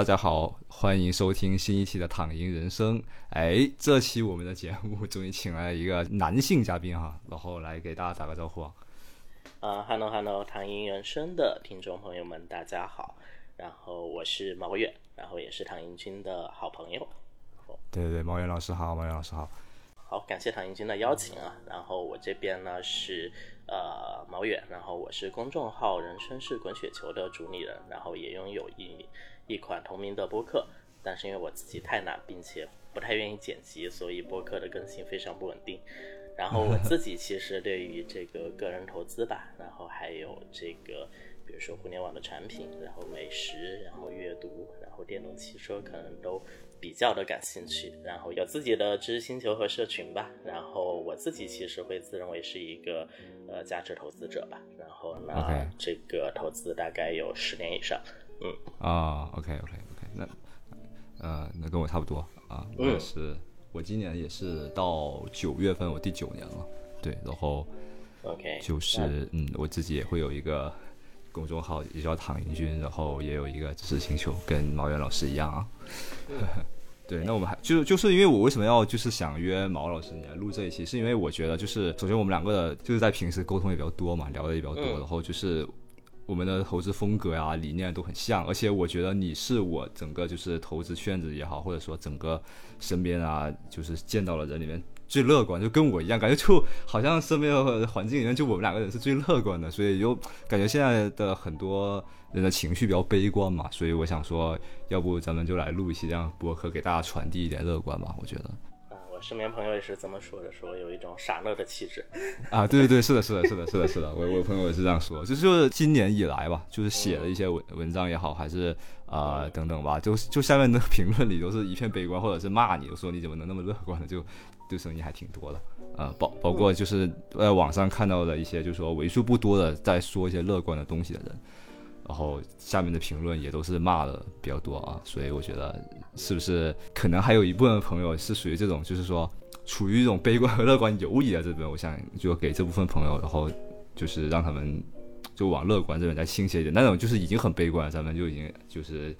大家好，欢迎收听新一期的《躺赢人生》。哎，这期我们的节目终于请来了一个男性嘉宾哈，然后来给大家打个招呼啊。啊哈喽哈喽，躺赢人生的听众朋友们，大家好。然后我是毛远，然后也是唐英军的好朋友。对对对，毛远老师好，毛远老师好。好，感谢唐英军的邀请啊。然后我这边呢是呃毛远，然后我是公众号“人生是滚雪球”的主理人，然后也拥有一一款同名的播客。但是因为我自己太懒，并且不太愿意剪辑，所以播客的更新非常不稳定。然后我自己其实对于这个个人投资吧，然后还有这个比如说互联网的产品，然后美食，然后阅读，然后电动汽车，可能都。比较的感兴趣，然后有自己的知识星球和社群吧。然后我自己其实会自认为是一个呃价值投资者吧。然后呢，这个投资大概有十年以上。嗯啊，OK OK OK，那呃那跟我差不多啊，我也是，我今年也是到九月份，我第九年了。对，然后 OK 就是嗯，我自己也会有一个。公众号也叫躺赢君，然后也有一个知识星球，跟毛源老师一样啊。对，那我们还就就是因为我为什么要就是想约毛老师你来录这一期，是因为我觉得就是首先我们两个的就是在平时沟通也比较多嘛，聊的也比较多，然后就是我们的投资风格呀、理念都很像，而且我觉得你是我整个就是投资圈子也好，或者说整个身边啊，就是见到了人里面。最乐观就跟我一样，感觉就好像身边的环境里面就我们两个人是最乐观的，所以就感觉现在的很多人的情绪比较悲观嘛，所以我想说，要不咱们就来录一期这样播客，给大家传递一点乐观吧，我觉得。身边朋友也是这么说的，说有一种傻乐的气质。啊，对对对，是的，是的，是的，是的，是的，我我朋友也是这样说，就是今年以来吧，就是写了一些文文章也好，还是啊等等吧，就就下面的 评论里都是一片悲观，或者是骂你，说你怎么能那么乐观呢？就。对声音还挺多的，呃，包包括就是在网上看到的一些，就是说为数不多的在说一些乐观的东西的人，然后下面的评论也都是骂的比较多啊，所以我觉得是不是可能还有一部分朋友是属于这种，就是说处于一种悲观和乐观游移的这边，我想就给这部分朋友，然后就是让他们就往乐观这边再倾斜一点，那种就是已经很悲观，咱们就已经就是。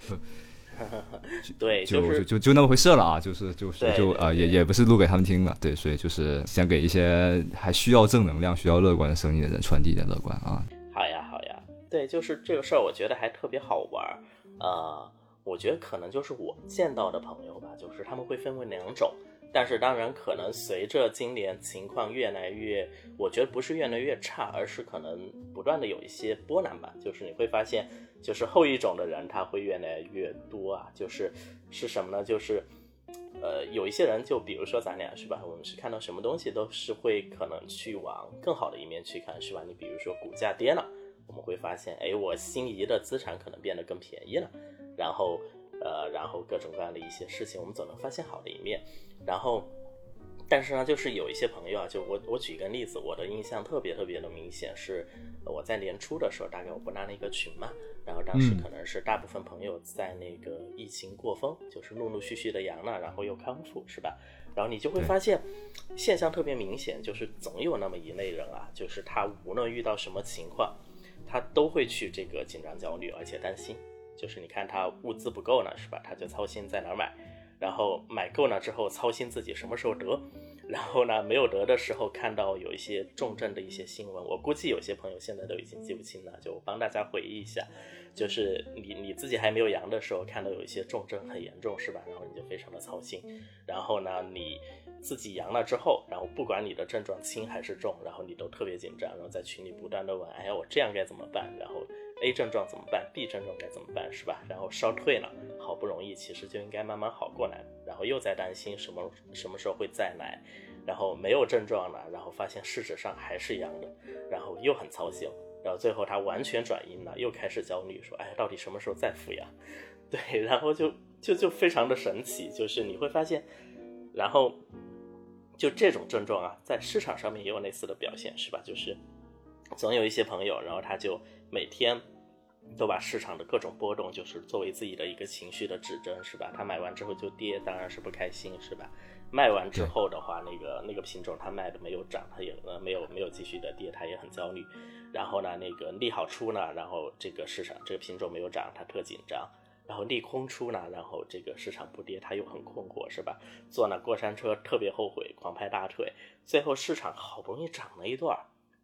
对，就就就就那么回事了啊，就是就是就啊，也也不是录给他们听的，对，所以就是想给一些还需要正能量、需要乐观的声音的人传递一点乐观啊。好呀，好呀，对，就是这个事儿，我觉得还特别好玩儿。呃，我觉得可能就是我见到的朋友吧，就是他们会分为两种。但是当然，可能随着今年情况越来越，我觉得不是越来越差，而是可能不断的有一些波澜吧。就是你会发现，就是后一种的人他会越来越多啊。就是是什么呢？就是，呃，有一些人，就比如说咱俩是吧？我们是看到什么东西都是会可能去往更好的一面去看，是吧？你比如说股价跌了，我们会发现，哎，我心仪的资产可能变得更便宜了，然后。呃，然后各种各样的一些事情，我们总能发现好的一面。然后，但是呢，就是有一些朋友啊，就我我举一个例子，我的印象特别特别的明显是，我在年初的时候，大概我不拉了一个群嘛，然后当时可能是大部分朋友在那个疫情过风，就是陆陆续续的阳了，然后又康复，是吧？然后你就会发现现象特别明显，就是总有那么一类人啊，就是他无论遇到什么情况，他都会去这个紧张焦虑，而且担心。就是你看他物资不够呢，是吧？他就操心在哪儿买，然后买够了之后操心自己什么时候得，然后呢没有得的时候看到有一些重症的一些新闻，我估计有些朋友现在都已经记不清了，就帮大家回忆一下，就是你你自己还没有阳的时候看到有一些重症很严重，是吧？然后你就非常的操心，然后呢你自己阳了之后，然后不管你的症状轻还是重，然后你都特别紧张，然后在群里不断的问，哎呀我这样该怎么办？然后。A 症状怎么办？B 症状该怎么办？是吧？然后烧退了，好不容易，其实就应该慢慢好过来。然后又在担心什么什么时候会再来，然后没有症状了，然后发现事实上还是一样的，然后又很操心。然后最后他完全转阴了，又开始焦虑，说：“哎，到底什么时候再复阳？” 对，然后就就就非常的神奇，就是你会发现，然后就这种症状啊，在市场上面也有类似的表现，是吧？就是总有一些朋友，然后他就。每天都把市场的各种波动，就是作为自己的一个情绪的指针，是吧？他买完之后就跌，当然是不开心，是吧？卖完之后的话，那个那个品种他卖的没有涨，他也呃没有没有继续的跌，他也很焦虑。然后呢，那个利好出呢，然后这个市场这个品种没有涨，他特紧张。然后利空出呢，然后这个市场不跌，他又很困惑，是吧？坐那过山车特别后悔，狂拍大腿，最后市场好不容易涨了一段，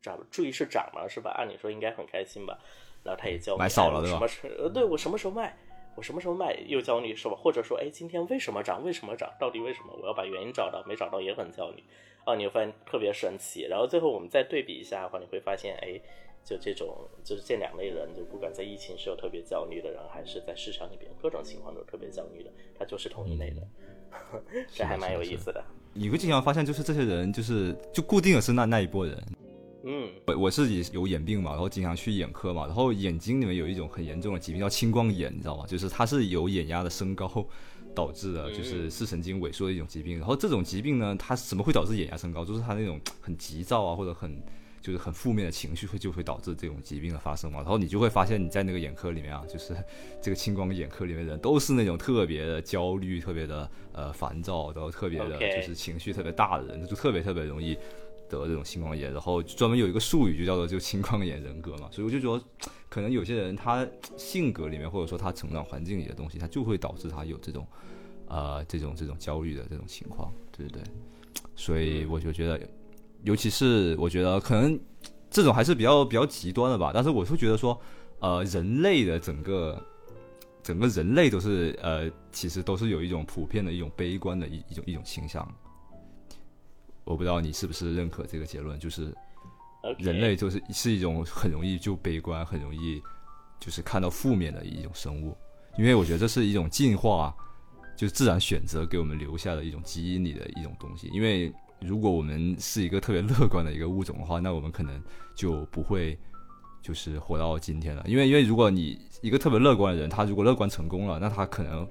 涨，注意是涨了，是吧？按理说应该很开心吧？然后他也教买少了，对吧？什么时？呃，对我什么时候卖？我什么时候卖？又焦虑，是吧？或者说，哎，今天为什么涨？为什么涨？到底为什么？我要把原因找到，没找到也很焦虑。哦，你会发现特别神奇。然后最后我们再对比一下的话，你会发现，哎。就这种，就是这两类人，就不管在疫情时候特别焦虑的人，还是在市场里边各种情况都特别焦虑的，他就是同一类人，这还蛮有意思的。你会经常发现，就是这些人，就是就固定的是那那一波人。嗯，我我自己有眼病嘛，然后经常去眼科嘛，然后眼睛里面有一种很严重的疾病叫青光眼，你知道吗？就是它是由眼压的升高 导致的，就是视神经萎缩的一种疾病。然后这种疾病呢，它怎么会导致眼压升高？就是它那种很急躁啊，或者很。就是很负面的情绪会就会导致这种疾病的发生嘛，然后你就会发现你在那个眼科里面啊，就是 这个青光眼科里面的人都是那种特别的焦虑、特别的呃烦躁，然后特别的就是情绪特别大的人，就特别特别容易得这种青光眼。然后专门有一个术语就叫做就青光眼人格嘛，所以我就说，可能有些人他性格里面或者说他成长环境里的东西，他就会导致他有这种呃这种这种焦虑的这种情况，对不对？所以我就觉得。尤其是我觉得可能这种还是比较比较极端的吧，但是我会觉得说，呃，人类的整个整个人类都是呃，其实都是有一种普遍的一种悲观的一一种一种倾向。我不知道你是不是认可这个结论，就是人类就是是一种很容易就悲观、很容易就是看到负面的一种生物，因为我觉得这是一种进化，就自然选择给我们留下的一种基因里的一种东西，因为。如果我们是一个特别乐观的一个物种的话，那我们可能就不会就是活到今天了。因为因为如果你一个特别乐观的人，他如果乐观成功了，那他可能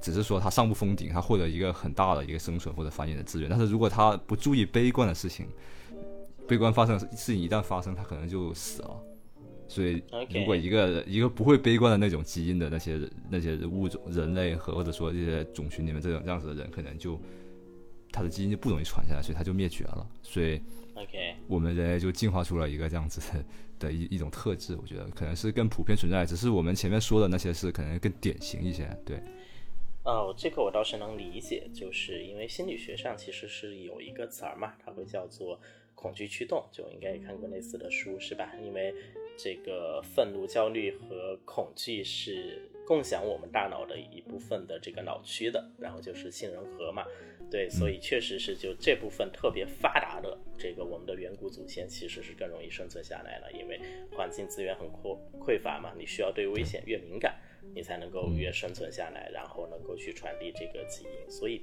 只是说他上不封顶，他获得一个很大的一个生存或者繁衍的资源。但是如果他不注意悲观的事情，悲观发生的事情一旦发生，他可能就死了。所以，如果一个一个不会悲观的那种基因的那些那些物种、人类和或者说这些种群里面这种这样子的人，可能就。他的基因就不容易传下来，所以他就灭绝了。所以，OK，我们人类就进化出了一个这样子的一一种特质。我觉得可能是更普遍存在，只是我们前面说的那些是可能更典型一些。对，哦，这个我倒是能理解，就是因为心理学上其实是有一个词儿嘛，它会叫做恐惧驱动，就应该也看过类似的书是吧？因为这个愤怒、焦虑和恐惧是共享我们大脑的一部分的这个脑区的，然后就是杏仁核嘛。对，所以确实是就这部分特别发达的这个我们的远古祖先其实是更容易生存下来了，因为环境资源很匮匮乏嘛，你需要对危险越敏感，你才能够越生存下来，然后能够去传递这个基因。所以，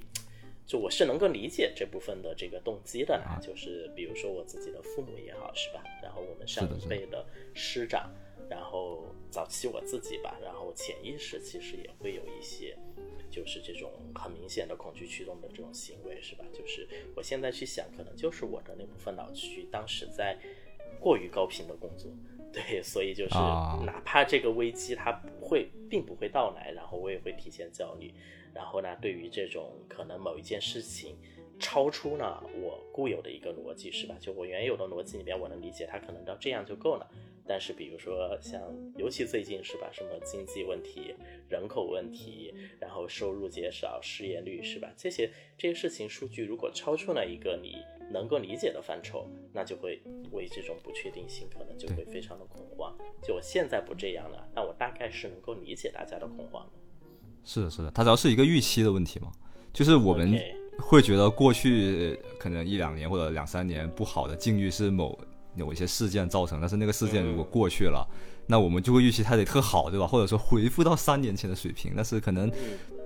就我是能够理解这部分的这个动机的啦，就是比如说我自己的父母也好，是吧？然后我们上一辈的师长，然后早期我自己吧，然后潜意识其实也会有一些。就是这种很明显的恐惧驱动的这种行为，是吧？就是我现在去想，可能就是我的那部分脑区当时在过于高频的工作，对，所以就是哪怕这个危机它不会，并不会到来，然后我也会提前焦虑。然后呢，对于这种可能某一件事情超出呢我固有的一个逻辑，是吧？就我原有的逻辑里面，我能理解它可能到这样就够了。但是，比如说像，尤其最近是吧，什么经济问题、人口问题，然后收入减少、失业率是吧？这些这些事情数据如果超出了一个你能够理解的范畴，那就会为这种不确定性可能就会非常的恐慌。就我现在不这样了，那我大概是能够理解大家的恐慌的。是的，是的，它主要是一个预期的问题嘛，就是我们会觉得过去可能一两年或者两三年不好的境遇是某。有一些事件造成，但是那个事件如果过去了，那我们就会预期它得特好，对吧？或者说恢复到三年前的水平，但是可能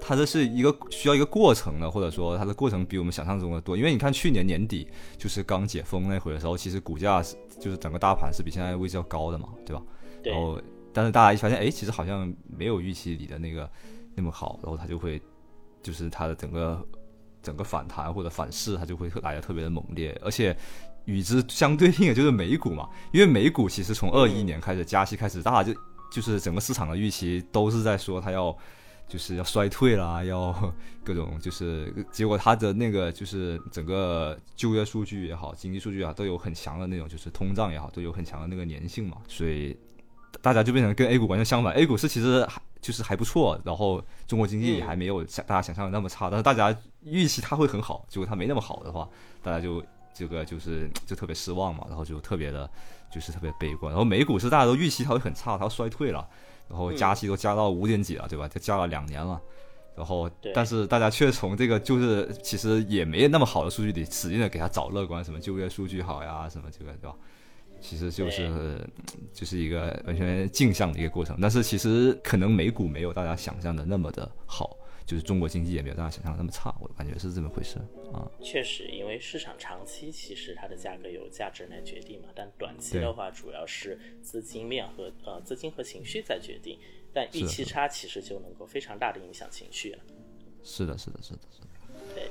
它这是一个需要一个过程的，或者说它的过程比我们想象中的多。因为你看去年年底就是刚解封那会的时候，其实股价是就是整个大盘是比现在位置要高的嘛，对吧？然后但是大家一发现，哎，其实好像没有预期里的那个那么好，然后它就会就是它的整个整个反弹或者反噬，它就会来的特别的猛烈，而且。与之相对应的就是美股嘛，因为美股其实从二一年开始加息开始，大家就就是整个市场的预期都是在说它要就是要衰退啦，要各种就是 结果它的那个就是整个就业数据也好，经济数据啊都有很强的那种就是通胀也好，都有很强的那个粘性嘛，所以大家就变成跟 A 股完全相反，A 股是其实还就是还不错，然后中国经济也还没有想大家想象的那么差，但是大家预期它会很好，结果它没那么好的话，大家就这个就是就特别失望嘛，然后就特别的，就是特别悲观。然后美股是大家都预期它会很差，它衰退了，然后加息都加到五点几了，对吧？就加了两年了。然后，但是大家却从这个就是其实也没那么好的数据里，使劲的给他找乐观，什么就业数据好呀，什么这个对吧？其实就是就是一个完全镜像的一个过程。但是其实可能美股没有大家想象的那么的好，就是中国经济也没有大家想象的那么差，我感觉是这么回事啊。确实，因为市场长期其实它的价格由价值来决定嘛，但短期的话主要是资金面和呃资金和情绪在决定。但预期差其实就能够非常大的影响情绪了。是的，是的，是的，是的。对，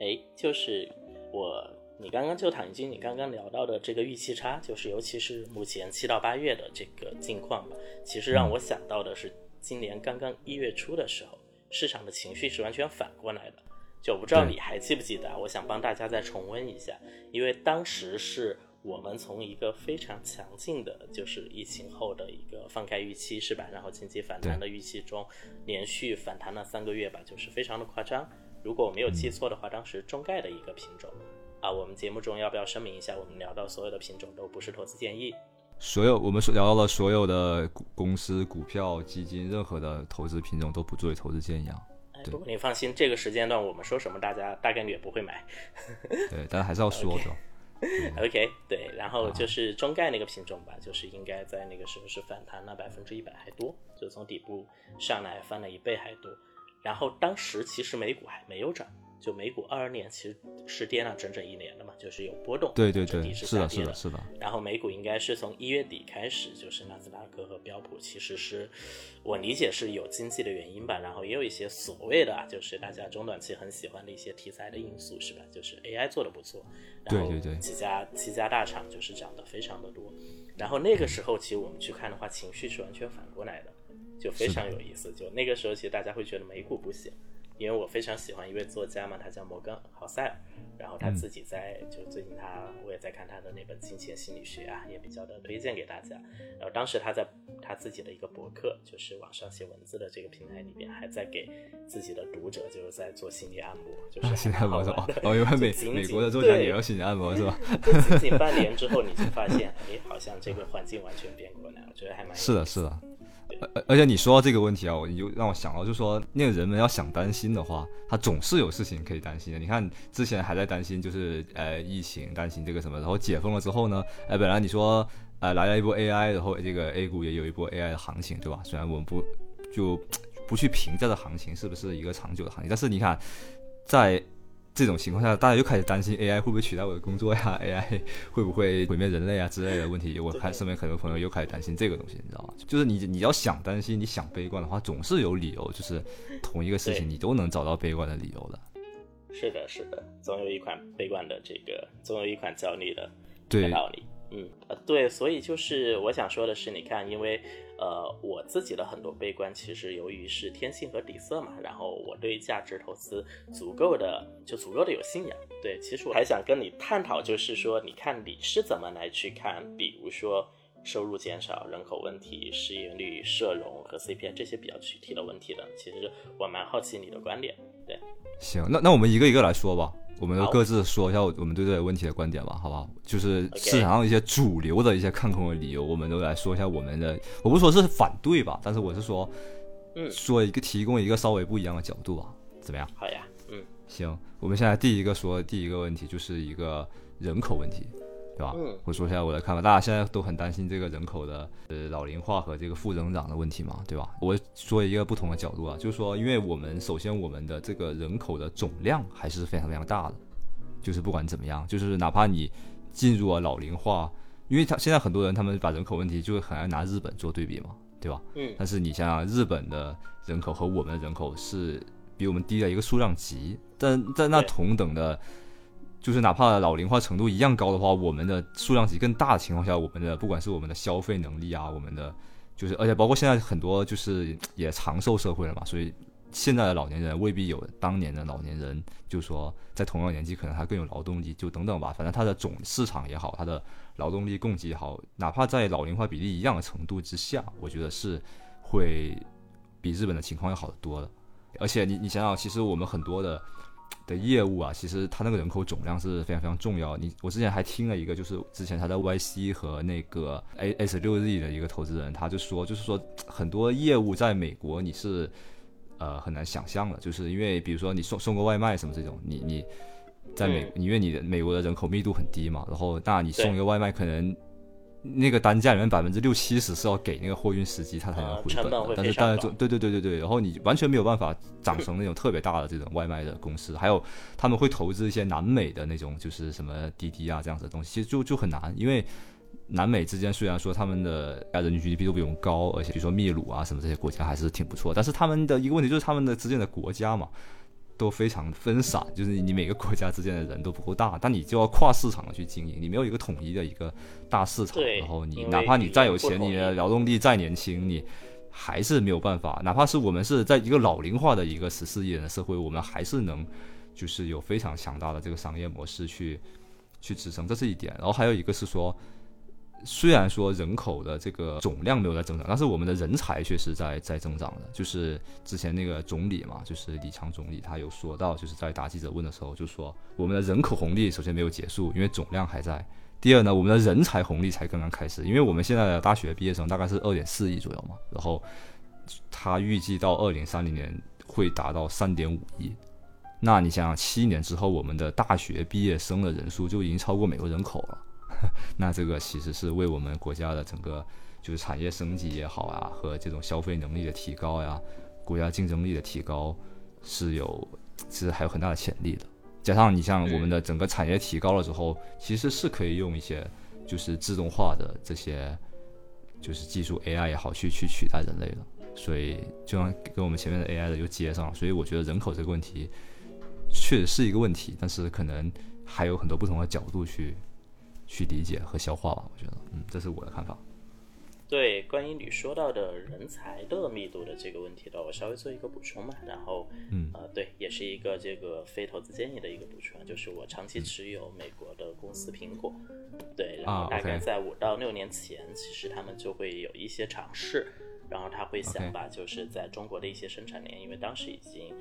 哎，就是我，你刚刚就躺金，你刚刚聊到的这个预期差，就是尤其是目前七到八月的这个境况吧，其实让我想到的是，今年刚刚一月初的时候，市场的情绪是完全反过来的。就我不知道你还记不记得，我想帮大家再重温一下，因为当时是。我们从一个非常强劲的，就是疫情后的一个放开预期，是吧？然后经济反弹的预期中，连续反弹了三个月吧，就是非常的夸张。如果我没有记错的话，当时中概的一个品种啊，我们节目中要不要声明一下，我们聊到所有的品种都不是投资建议。所有我们所聊到的所有的股公司、股票、基金，任何的投资品种都不作为投资建议啊。不过你放心，这个时间段我们说什么，大家大概率也不会买。对，但是还是要说的。OK，对，然后就是中概那个品种吧，就是应该在那个时候是反弹了百分之一百还多，就从底部上来翻了一倍还多，然后当时其实美股还没有涨。就美股二二年其实是跌了整整一年的嘛，就是有波动，对对对，是的，是的，是的。然后美股应该是从一月底开始，就是纳斯达克和标普，其实是我理解是有经济的原因吧，然后也有一些所谓的啊，就是大家中短期很喜欢的一些题材的因素，是吧？就是 AI 做的不错，对对对，几家几家大厂就是涨得非常的多。然后那个时候其实我们去看的话，情绪是完全反过来的，就非常有意思。就那个时候其实大家会觉得美股不行。因为我非常喜欢一位作家嘛，他叫摩根·豪塞尔，然后他自己在就最近他我也在看他的那本《金钱心理学》啊，也比较的推荐给大家。然后当时他在他自己的一个博客，就是网上写文字的这个平台里边，还在给自己的读者就是在做心理按摩，就是心理按摩是吧？哦，因为美美国的作家也要心理按摩是吧？仅仅半年之后，你就发现，哎，好像这个环境完全变过来了，我觉得还蛮是的，是的。而而且你说到这个问题啊，我就让我想到，就说那个人们要想担心的话，他总是有事情可以担心的。你看之前还在担心，就是呃疫情，担心这个什么，然后解封了之后呢，哎本来你说呃来了一波 AI，然后这个 A 股也有一波 AI 的行情，对吧？虽然我们不就不去评价这行情是不是一个长久的行情，但是你看在。这种情况下，大家又开始担心 AI 会不会取代我的工作呀？AI 会不会毁灭人类啊之类的问题？我看身边很多朋友又开始担心这个东西，你知道吗？就是你你要想担心，你想悲观的话，总是有理由，就是同一个事情你都能找到悲观的理由的。是的，是的，总有一款悲观的这个，总有一款焦虑的道理。嗯，呃，对，所以就是我想说的是，你看，因为。呃，我自己的很多悲观，其实由于是天性和底色嘛。然后我对价值投资足够的，就足够的有信仰。对，其实我还想跟你探讨，就是说，你看你是怎么来去看，比如说收入减少、人口问题、失业率、社融和 CPI 这些比较具体的问题的。其实我蛮好奇你的观点。对，行，那那我们一个一个来说吧。我们都各自说一下我们对这个问题的观点吧，好不好？就是市场上一些主流的一些看空的理由，我们都来说一下我们的。我不说是反对吧，但是我是说，嗯，说一个提供一个稍微不一样的角度吧，怎么样？好呀，嗯，行，我们现在第一个说第一个问题就是一个人口问题。对吧？嗯，我说一下我的看法。大家现在都很担心这个人口的呃老龄化和这个负增长的问题嘛，对吧？我说一个不同的角度啊，就是说，因为我们首先我们的这个人口的总量还是非常非常大的，就是不管怎么样，就是哪怕你进入了老龄化，因为他现在很多人他们把人口问题就是很爱拿日本做对比嘛，对吧？嗯。但是你想想，日本的人口和我们的人口是比我们低了一个数量级，但在那同等的。就是哪怕老龄化程度一样高的话，我们的数量级更大的情况下，我们的不管是我们的消费能力啊，我们的就是而且包括现在很多就是也长寿社会了嘛，所以现在的老年人未必有当年的老年人，就说在同样年纪可能他更有劳动力，就等等吧，反正它的总市场也好，它的劳动力供给也好，哪怕在老龄化比例一样的程度之下，我觉得是会比日本的情况要好得多的。而且你你想想，其实我们很多的的业务啊，其实它那个人口总量是非常非常重要。你我之前还听了一个，就是之前他在 YC 和那个 A S 六 Z 的一个投资人，他就说，就是说很多业务在美国你是呃很难想象的，就是因为比如说你送送个外卖什么这种，你你在美，因为你的美国的人口密度很低嘛，然后那你送一个外卖可能。那个单价里面百分之六七十是要给那个货运司机，他才能回本的。但是当然，对对对对对，然后你完全没有办法长成那种特别大的这种外卖的公司。还有他们会投资一些南美的那种，就是什么滴滴啊这样子的东西，其实就就很难，因为南美之间虽然说他们的人均 GDP 都比我们高，而且比如说秘鲁啊什么这些国家还是挺不错，但是他们的一个问题就是他们的之间的国家嘛。都非常分散，就是你每个国家之间的人都不够大，但你就要跨市场的去经营，你没有一个统一的一个大市场，然后你哪怕你再有钱，你的劳动力再年轻，你还是没有办法。哪怕是我们是在一个老龄化的一个十四亿人的社会，我们还是能就是有非常强大的这个商业模式去去支撑，这是一点。然后还有一个是说。虽然说人口的这个总量没有在增长，但是我们的人才却是在在增长的。就是之前那个总理嘛，就是李强总理，他有说到，就是在答记者问的时候，就说我们的人口红利首先没有结束，因为总量还在。第二呢，我们的人才红利才刚刚开始，因为我们现在的大学毕业生大概是二点四亿左右嘛，然后他预计到二零三零年会达到三点五亿。那你想想，七年之后，我们的大学毕业生的人数就已经超过美国人口了。那这个其实是为我们国家的整个就是产业升级也好啊，和这种消费能力的提高呀，国家竞争力的提高是有，其实还有很大的潜力的。加上你像我们的整个产业提高了之后，其实是可以用一些就是自动化的这些就是技术 AI 也好去去取代人类的。所以就像跟我们前面的 AI 的又接上了。所以我觉得人口这个问题确实是一个问题，但是可能还有很多不同的角度去。去理解和消化吧，我觉得，嗯，这是我的看法。对，关于你说到的人才的密度的这个问题的，我稍微做一个补充嘛。然后，嗯，呃，对，也是一个这个非投资建议的一个补充，就是我长期持有美国的公司苹果，对，然后大概在五到六年前，其实他们就会有一些尝试，然后他会想把就是在中国的一些生产链，因为当时已经。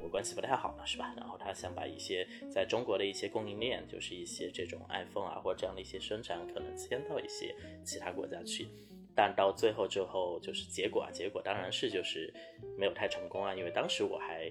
我关系不太好了，是吧？然后他想把一些在中国的一些供应链，就是一些这种 iPhone 啊，或者这样的一些生产，可能迁到一些其他国家去。但到最后之后，就是结果啊，结果当然是就是没有太成功啊，因为当时我还。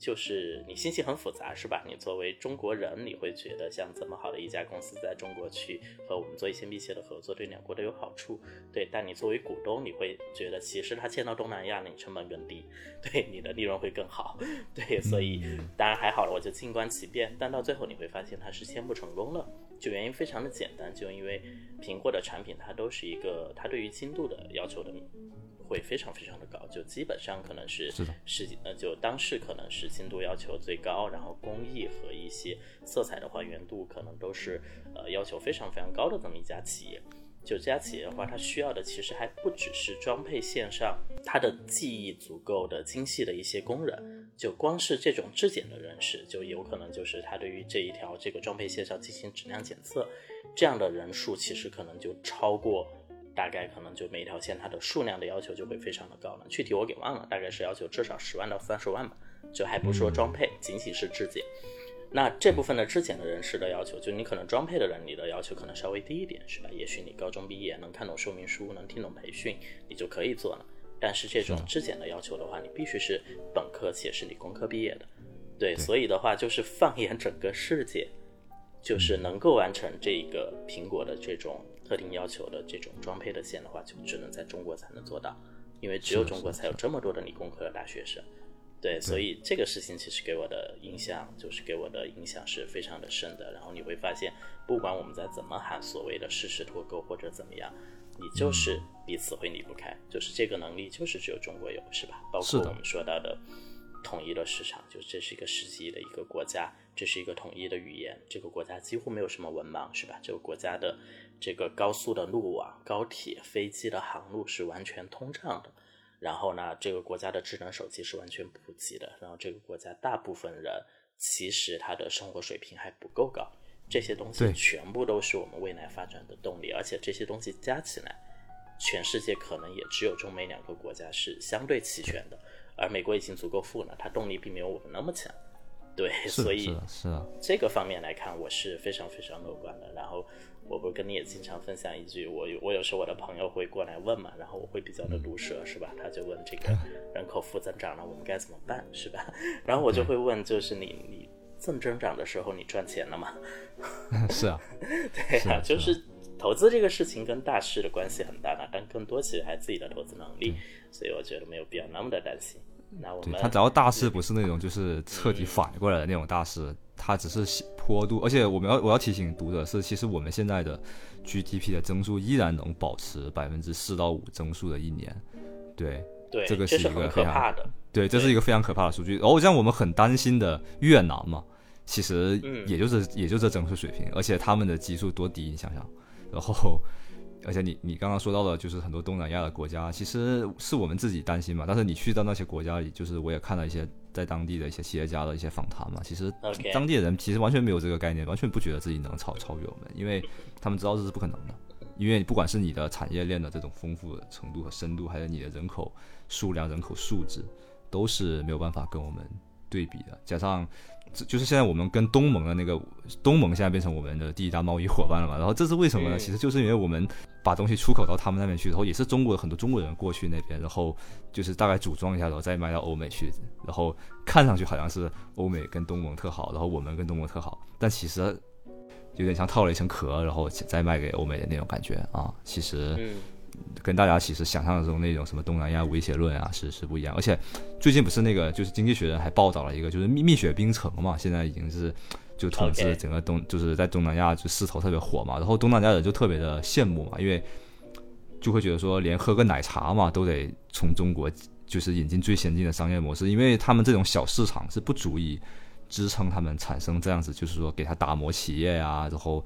就是你心情很复杂，是吧？你作为中国人，你会觉得像这么好的一家公司在中国去和我们做一些密切的合作，对两国都有好处。对，但你作为股东，你会觉得其实他迁到东南亚，你成本更低，对，你的利润会更好。对，所以当然还好了，我就静观其变。但到最后你会发现它是迁不成功了，就原因非常的简单，就因为苹果的产品它都是一个它对于精度的要求的。会非常非常的高，就基本上可能是世界呃，就当时可能是精度要求最高，然后工艺和一些色彩的还原度可能都是呃要求非常非常高的这么一家企业。就这家企业的话，它需要的其实还不只是装配线上它的技艺足够的精细的一些工人，就光是这种质检的人士，就有可能就是他对于这一条这个装配线上进行质量检测，这样的人数其实可能就超过。大概可能就每一条线它的数量的要求就会非常的高了，具体我给忘了，大概是要求至少十万到三十万吧，就还不说装配，仅仅是质检。那这部分的质检的人士的要求，就你可能装配的人，你的要求可能稍微低一点，是吧？也许你高中毕业能看懂说明书，能听懂培训，你就可以做了。但是这种质检的要求的话，你必须是本科且是理工科毕业的。对，所以的话就是放眼整个世界，就是能够完成这个苹果的这种。特定要求的这种装配的线的话，就只能在中国才能做到，因为只有中国才有这么多的理工科的大学生。对，所以这个事情其实给我的印象，就是给我的影响是非常的深的。然后你会发现，不管我们在怎么喊所谓的事实脱钩或者怎么样，你就是彼此会离不开，就是这个能力就是只有中国有，是吧？包括我们说到的。统一的市场，就这是一个世纪的一个国家，这是一个统一的语言，这个国家几乎没有什么文盲，是吧？这个国家的这个高速的路网、高铁、飞机的航路是完全通畅的。然后呢，这个国家的智能手机是完全普及的。然后这个国家大部分人其实他的生活水平还不够高，这些东西全部都是我们未来发展的动力，而且这些东西加起来全世界可能也只有中美两个国家是相对齐全的，而美国已经足够富了，它动力并没有我们那么强。对，所以是啊，这个方面来看，我是非常非常乐观的。然后，我不是跟你也经常分享一句，我有我有时候我的朋友会过来问嘛，然后我会比较的毒舌，是吧？他就问这个人口负增长了，我们该怎么办，是吧？然后我就会问，就是你你正增长的时候，你赚钱了吗？是啊，对啊，就是投资这个事情跟大势的关系很大的，但更多其实还自己的投资能力，所以我觉得没有必要那么的担心。那我们他只要大势不是那种就是彻底反过来的那种大势，他只是坡度。而且我们要我要提醒读者是，其实我们现在的 GDP 的增速依然能保持百分之四到五增速的一年。对，对，这个是一个非常的，对，这是一个非常可怕的数据。然后像我们很担心的越南嘛，其实也就是也就这增速水平，而且他们的基数多低，你想想，然后。而且你你刚刚说到的，就是很多东南亚的国家，其实是我们自己担心嘛。但是你去到那些国家里，就是我也看了一些在当地的一些企业家的一些访谈嘛。其实当地的人其实完全没有这个概念，完全不觉得自己能超超越我们，因为他们知道这是不可能的。因为不管是你的产业链的这种丰富的程度和深度，还是你的人口数量、人口素质，都是没有办法跟我们对比的。加上。就是现在我们跟东盟的那个东盟现在变成我们的第一大贸易伙伴了嘛？然后这是为什么呢？其实就是因为我们把东西出口到他们那边去，然后也是中国很多中国人过去那边，然后就是大概组装一下，然后再卖到欧美去，然后看上去好像是欧美跟东盟特好，然后我们跟东盟特好，但其实有点像套了一层壳，然后再卖给欧美的那种感觉啊。其实。跟大家其实想象中那种什么东南亚威胁论啊，是是不一样。而且最近不是那个，就是《经济学人》还报道了一个，就是蜜蜜雪冰城嘛，现在已经是就统治整个东，就是在东南亚就势头特别火嘛。然后东南亚人就特别的羡慕嘛，因为就会觉得说，连喝个奶茶嘛，都得从中国就是引进最先进的商业模式，因为他们这种小市场是不足以支撑他们产生这样子，就是说给他打磨企业呀，然后。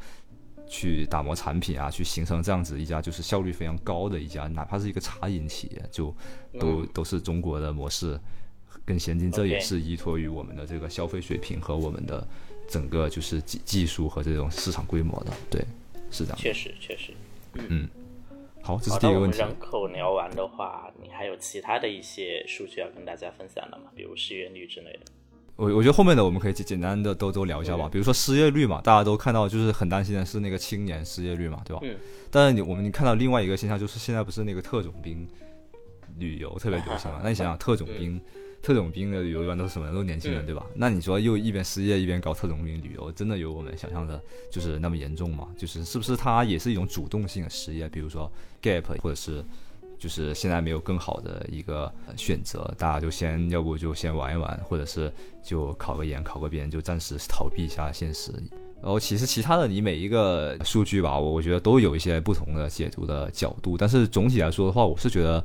去打磨产品啊，去形成这样子一家就是效率非常高的一家，哪怕是一个茶饮企业，就都都是中国的模式更先进。这也是依托于我们的这个消费水平和我们的整个就是技技术和这种市场规模的。对，是这样。确实，确实。嗯，好，这是第一个问题。人口聊完的话，你还有其他的一些数据要跟大家分享的吗？比如失业率之类的。我我觉得后面的我们可以简简单的都都聊一下吧，比如说失业率嘛，大家都看到就是很担心的是那个青年失业率嘛，对吧？嗯。但是你我们看到另外一个现象就是现在不是那个特种兵旅游特别流行嘛？那你想想 特种兵，特种兵的旅游一般都是什么？都是年轻人对吧？那你说又一边失业一边搞特种兵旅游，真的有我们想象的就是那么严重吗？就是是不是它也是一种主动性的失业？比如说 gap 或者是。就是现在没有更好的一个选择，大家就先要不就先玩一玩，或者是就考个研、考个编，就暂时逃避一下现实。然后其实其他的你每一个数据吧，我我觉得都有一些不同的解读的角度。但是总体来说的话，我是觉得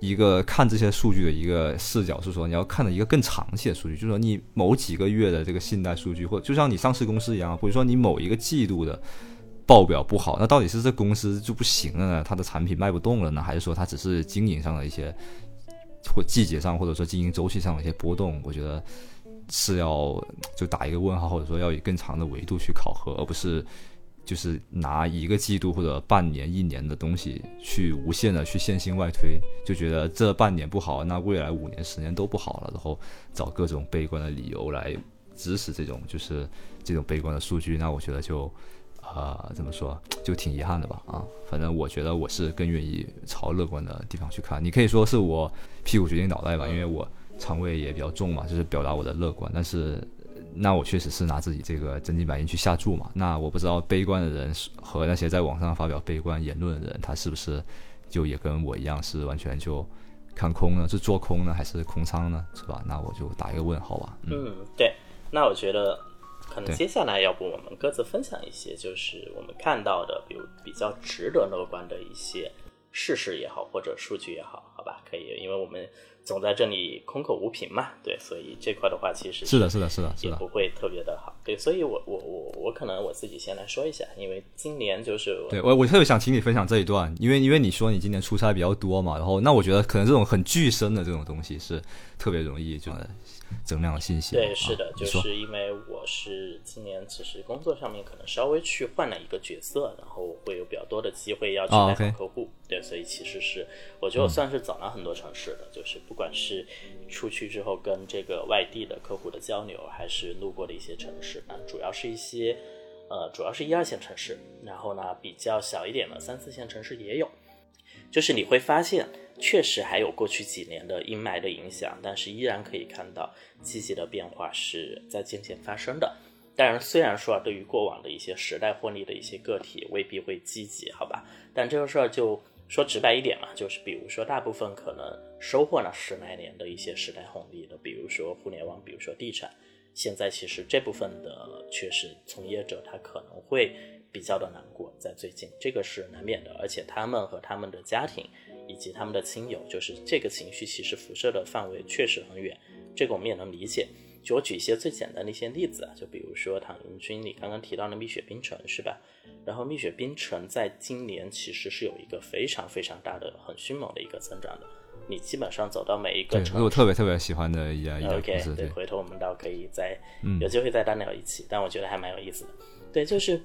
一个看这些数据的一个视角是说，你要看的一个更长期的数据，就是说你某几个月的这个信贷数据，或就像你上市公司一样，或者说你某一个季度的。报表不好，那到底是这公司就不行了呢？它的产品卖不动了呢，还是说它只是经营上的一些或季节上或者说经营周期上的一些波动？我觉得是要就打一个问号，或者说要以更长的维度去考核，而不是就是拿一个季度或者半年、一年的东西去无限的去线性外推，就觉得这半年不好，那未来五年、十年都不好了，然后找各种悲观的理由来支持这种就是这种悲观的数据，那我觉得就。呃，怎么说就挺遗憾的吧？啊，反正我觉得我是更愿意朝乐观的地方去看。你可以说是我屁股决定脑袋吧，因为我肠胃也比较重嘛，就是表达我的乐观。但是，那我确实是拿自己这个真金白银去下注嘛。那我不知道悲观的人和那些在网上发表悲观言论的人，他是不是就也跟我一样是完全就看空呢？是做空呢，还是空仓呢？是吧？那我就打一个问号吧。嗯，对。那我觉得。可能接下来，要不我们各自分享一些，就是我们看到的，比如比较值得乐观的一些事实也好，或者数据也好，好吧？可以，因为我们总在这里空口无凭嘛，对，所以这块的话其实是的，是的，是的，是不会特别的好，对，所以我我我我可能我自己先来说一下，因为今年就是对我我特别想请你分享这一段，因为因为你说你今年出差比较多嘛，然后那我觉得可能这种很具身的这种东西是特别容易就增量信息。对，是的，就是因为我是今年其实工作上面可能稍微去换了一个角色，然后会有比较多的机会要去拜访客户，对，所以其实是我觉得我算是走了很多城市的，就是不管是。出去之后跟这个外地的客户的交流，还是路过的一些城市那，主要是一些，呃，主要是一二线城市，然后呢，比较小一点的三四线城市也有。就是你会发现，确实还有过去几年的阴霾的影响，但是依然可以看到积极的变化是在渐渐发生的。当然，虽然说对于过往的一些时代获利的一些个体未必会积极，好吧，但这个事儿就。说直白一点嘛，就是比如说，大部分可能收获了十来年的一些时代红利的，比如说互联网，比如说地产，现在其实这部分的确实从业者他可能会比较的难过，在最近这个是难免的，而且他们和他们的家庭以及他们的亲友，就是这个情绪其实辐射的范围确实很远，这个我们也能理解。就我举一些最简单的一些例子啊，就比如说唐英军，你刚刚提到的蜜雪冰城是吧？然后蜜雪冰城在今年其实是有一个非常非常大的、很迅猛的一个增长的。你基本上走到每一个城市，我特别特别喜欢的一家一家公司。对，回头我们倒可以再有机会再单聊一起，但我觉得还蛮有意思的。对，就是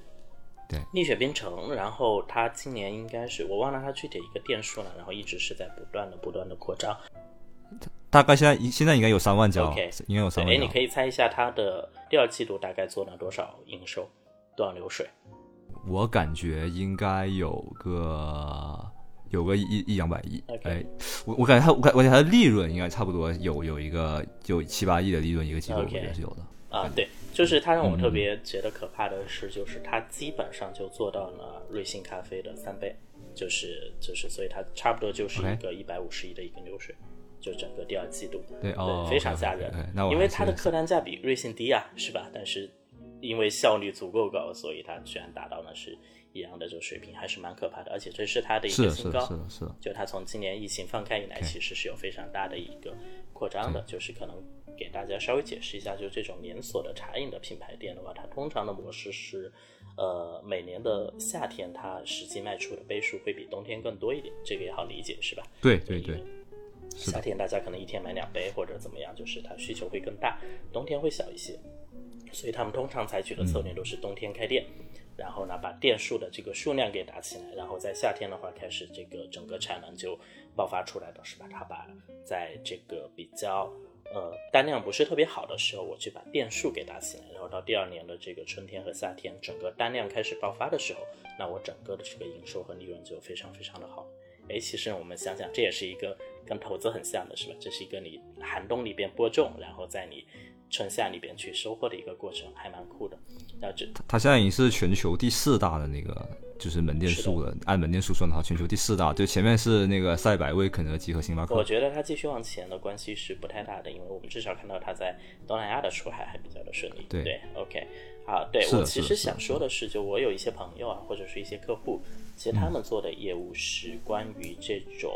对蜜雪冰城，然后它今年应该是我忘了它具体一个店数了，然后一直是在不断的、不断的扩张。大概现在现在应该有三万家，OK，应该有三万。哎，你可以猜一下它的第二季度大概做了多少营收，多少流水？我感觉应该有个有个一一两百亿。哎，我我感觉它我感觉它的利润应该差不多有有一个就七八亿的利润一个季度，我觉得是有的。啊，对，就是它让我特别觉得可怕的是，就是它基本上就做到了瑞幸咖啡的三倍，就是就是所以它差不多就是一个一百五十亿的一个流水。就整个第二季度，对，非常吓人。因为它的客单价比瑞幸低啊，是吧？但是因为效率足够高，所以它居然达到了是一样的这个水平，还是蛮可怕的。而且这是它的一个新高，是的，是的。就它从今年疫情放开以来，其实是有非常大的一个扩张的。就是可能给大家稍微解释一下，就这种连锁的茶饮的品牌店的话，它通常的模式是，呃，每年的夏天它实际卖出的杯数会比冬天更多一点，这个也好理解，是吧？对对对。夏天大家可能一天买两杯或者怎么样，就是它需求会更大，冬天会小一些，所以他们通常采取的策略都是冬天开店，然后呢把店数的这个数量给打起来，然后在夏天的话开始这个整个产能就爆发出来的是吧？它把在这个比较呃单量不是特别好的时候，我去把店数给打起来，然后到第二年的这个春天和夏天，整个单量开始爆发的时候，那我整个的这个营收和利润就非常非常的好。哎，其实我们想想，这也是一个跟投资很像的，是吧？这是一个你寒冬里边播种，然后在你春夏里边去收获的一个过程，还蛮酷的。那这它现在已经是全球第四大的那个就是门店数了，按门店数算的话，全球第四大，就前面是那个赛百味、肯德基和星巴克。我觉得它继续往前的关系是不太大的，因为我们至少看到它在东南亚的出海还比较的顺利。对，OK，好，对我其实想说的是，就我有一些朋友啊，或者是一些客户。其实他们做的业务是关于这种，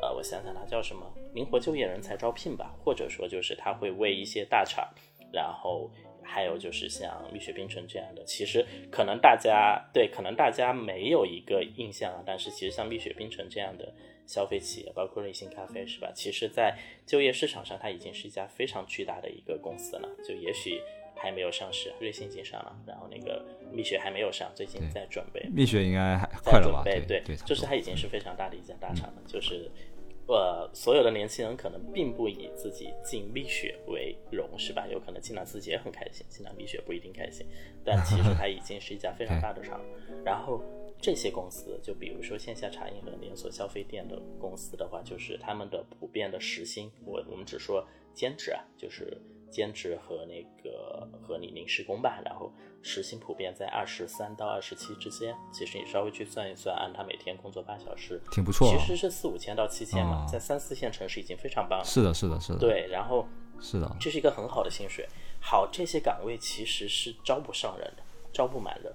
呃，我想想，它叫什么？灵活就业人才招聘吧，或者说就是他会为一些大厂，然后还有就是像蜜雪冰城这样的，其实可能大家对，可能大家没有一个印象啊，但是其实像蜜雪冰城这样的消费企业，包括瑞幸咖啡，是吧？其实在就业市场上，它已经是一家非常巨大的一个公司了，就也许。还没有上市，瑞幸已经上了，然后那个蜜雪还没有上，最近在准备。蜜雪应该还快了吧？对对对，就是它已经是非常大的一家大厂了。就是，呃，所有的年轻人可能并不以自己进蜜雪为荣，是吧？有可能进了自己也很开心，进了蜜雪不一定开心。但其实它已经是一家非常 大的厂。然后这些公司，就比如说线下茶饮和连锁消费店的公司的话，就是他们的普遍的时薪，我我们只说兼职啊，就是。兼职和那个和你临时工吧，然后时薪普遍在二十三到二十七之间。其实你稍微去算一算，按他每天工作八小时，挺不错。其实是四五千到七千嘛，在三四线城市已经非常棒了。是的，是的，是的。对，然后是的，这是一个很好的薪水。好，这些岗位其实是招不上人的，招不满的。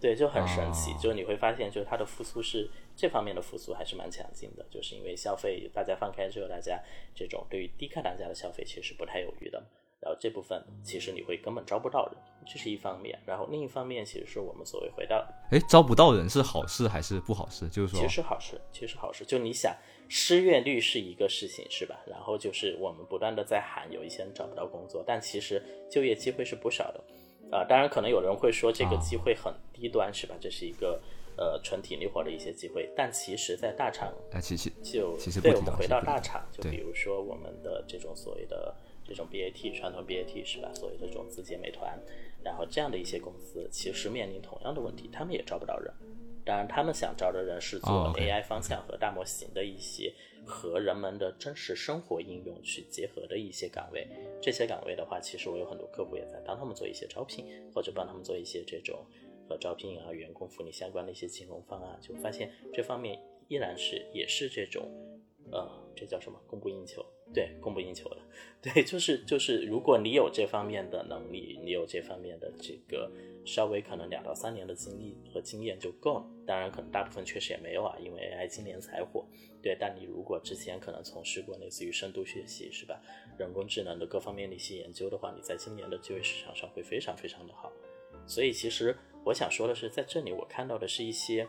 对，就很神奇，就你会发现，就是它的复苏是这方面的复苏还是蛮强劲的，就是因为消费大家放开之后，大家这种对于低客单价的消费其实不太有余的。然后这部分其实你会根本招不到人，这是一方面。然后另一方面，其实是我们所谓回到，哎，招不到人是好事还是不好事？就是说，其实好事，其实好事。就你想，失业率是一个事情，是吧？然后就是我们不断的在喊，有一些人找不到工作，但其实就业机会是不少的。啊，当然可能有人会说这个机会很低端，是吧？这是一个呃纯体力活的一些机会，但其实，在大厂，哎，其实就其实对我们回到大厂，就比如说我们的这种所谓的。这种 BAT 传统 BAT 是吧？所谓的这种字节、美团，然后这样的一些公司，其实面临同样的问题，他们也招不到人。当然，他们想招的人是做 AI 方向和大模型的一些和人们的真实生活应用去结合的一些岗位。这些岗位的话，其实我有很多客户也在帮他们做一些招聘，或者帮他们做一些这种和招聘啊、员工福利相关的一些金融方案。就发现这方面依然是也是这种，呃，这叫什么？供不应求。对，供不应求的，对，就是就是，如果你有这方面的能力，你有这方面的这个稍微可能两到三年的经历和经验就够了。当然，可能大部分确实也没有啊，因为 AI 今年才火。对，但你如果之前可能从事过类似于深度学习是吧，人工智能的各方面的一些研究的话，你在今年的就业市场上会非常非常的好。所以，其实我想说的是，在这里我看到的是一些，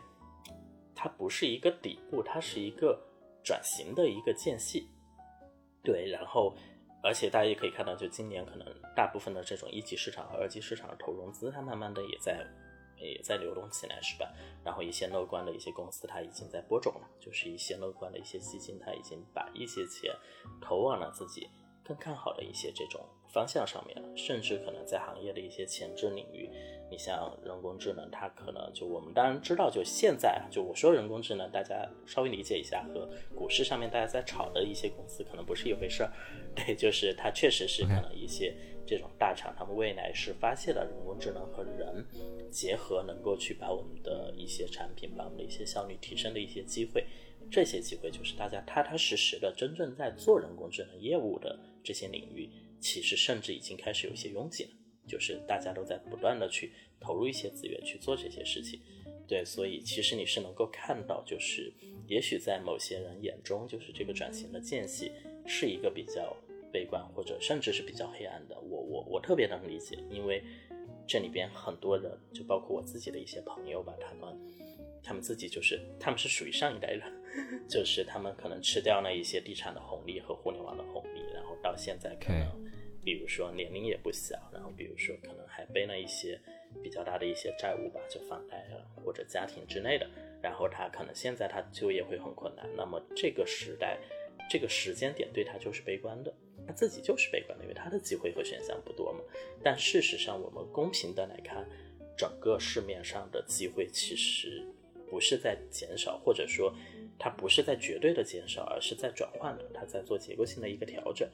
它不是一个底部，它是一个转型的一个间隙。对，然后，而且大家也可以看到，就今年可能大部分的这种一级市场和二级市场的投融资，它慢慢的也在也在流动起来，是吧？然后一些乐观的一些公司，它已经在播种了，就是一些乐观的一些基金，它已经把一些钱投往了自己更看好的一些这种方向上面，甚至可能在行业的一些前置领域。你像人工智能，它可能就我们当然知道，就现在就我说人工智能，大家稍微理解一下，和股市上面大家在炒的一些公司可能不是一回事儿。对，就是它确实是可能一些这种大厂，他们未来是发现了人工智能和人结合，能够去把我们的一些产品，把我们的一些效率提升的一些机会。这些机会就是大家踏踏实实的真正在做人工智能业务的这些领域，其实甚至已经开始有些拥挤了。就是大家都在不断的去投入一些资源去做这些事情，对，所以其实你是能够看到，就是也许在某些人眼中，就是这个转型的间隙是一个比较悲观或者甚至是比较黑暗的。我我我特别能理解，因为这里边很多人，就包括我自己的一些朋友吧，他们他们自己就是他们是属于上一代人，就是他们可能吃掉了一些地产的红利和互联网的红利，到现在可能。比如说年龄也不小，然后比如说可能还背了一些比较大的一些债务吧，就房贷啊或者家庭之类的，然后他可能现在他就业会很困难。那么这个时代，这个时间点对他就是悲观的，他自己就是悲观的，因为他的机会和选项不多嘛。但事实上，我们公平的来看，整个市面上的机会其实不是在减少，或者说它不是在绝对的减少，而是在转换的，它在做结构性的一个调整。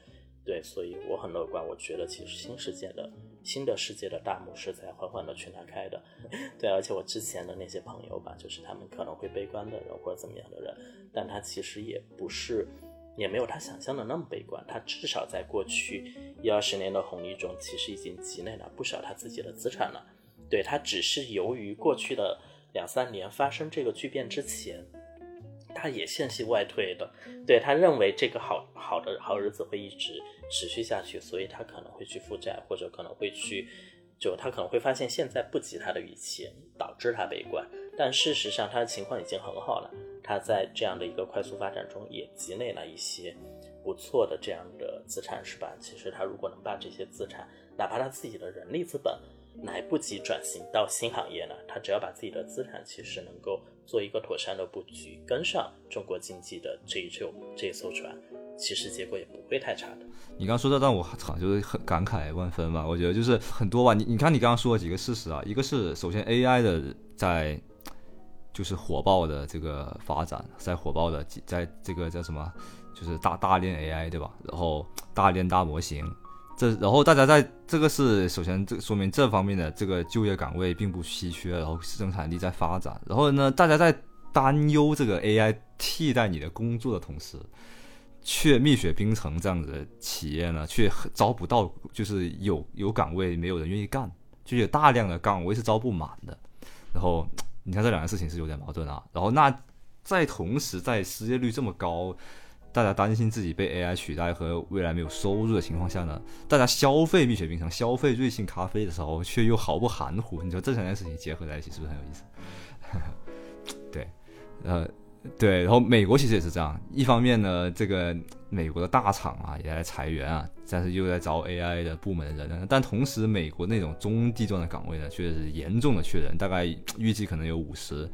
对，所以我很乐观。我觉得其实新世界的新的世界的大幕是在缓缓的去拉开的。对，而且我之前的那些朋友吧，就是他们可能会悲观的人或者怎么样的人，但他其实也不是，也没有他想象的那么悲观。他至少在过去一二十年的红利中，其实已经积累了不少他自己的资产了。对他只是由于过去的两三年发生这个巨变之前。他也线性外退的，对他认为这个好好的好日子会一直持续下去，所以他可能会去负债，或者可能会去，就他可能会发现现在不及他的预期，导致他悲观。但事实上他的情况已经很好了，他在这样的一个快速发展中也积累了一些不错的这样的资产，是吧？其实他如果能把这些资产，哪怕他自己的人力资本来不及转型到新行业呢，他只要把自己的资产其实能够。做一个妥善的布局，跟上中国经济的这一艘这一艘船，其实结果也不会太差的。你刚说的让我操，就是很感慨万分吧。我觉得就是很多吧。你你看，你刚刚说了几个事实啊，一个是首先 AI 的在就是火爆的这个发展，在火爆的在这个叫什么，就是大大练 AI 对吧？然后大练大模型。这然后大家在这个是首先这说明这方面的这个就业岗位并不稀缺，然后生产力在发展。然后呢，大家在担忧这个 AI 替代你的工作的同时，却蜜雪冰城这样子的企业呢，却招不到，就是有有岗位没有人愿意干，就有大量的岗位是招不满的。然后你看这两件事情是有点矛盾啊。然后那在同时，在失业率这么高，大家担心自己被 AI 取代和未来没有收入的情况下呢，大家消费蜜雪冰城、消费瑞幸咖啡的时候，却又毫不含糊。你说这两件事情结合在一起，是不是很有意思？对，呃。对，然后美国其实也是这样。一方面呢，这个美国的大厂啊也在裁员啊，但是又在招 AI 的部门的人。但同时，美国那种中低端的岗位呢，却是严重的缺人，大概预计可能有五十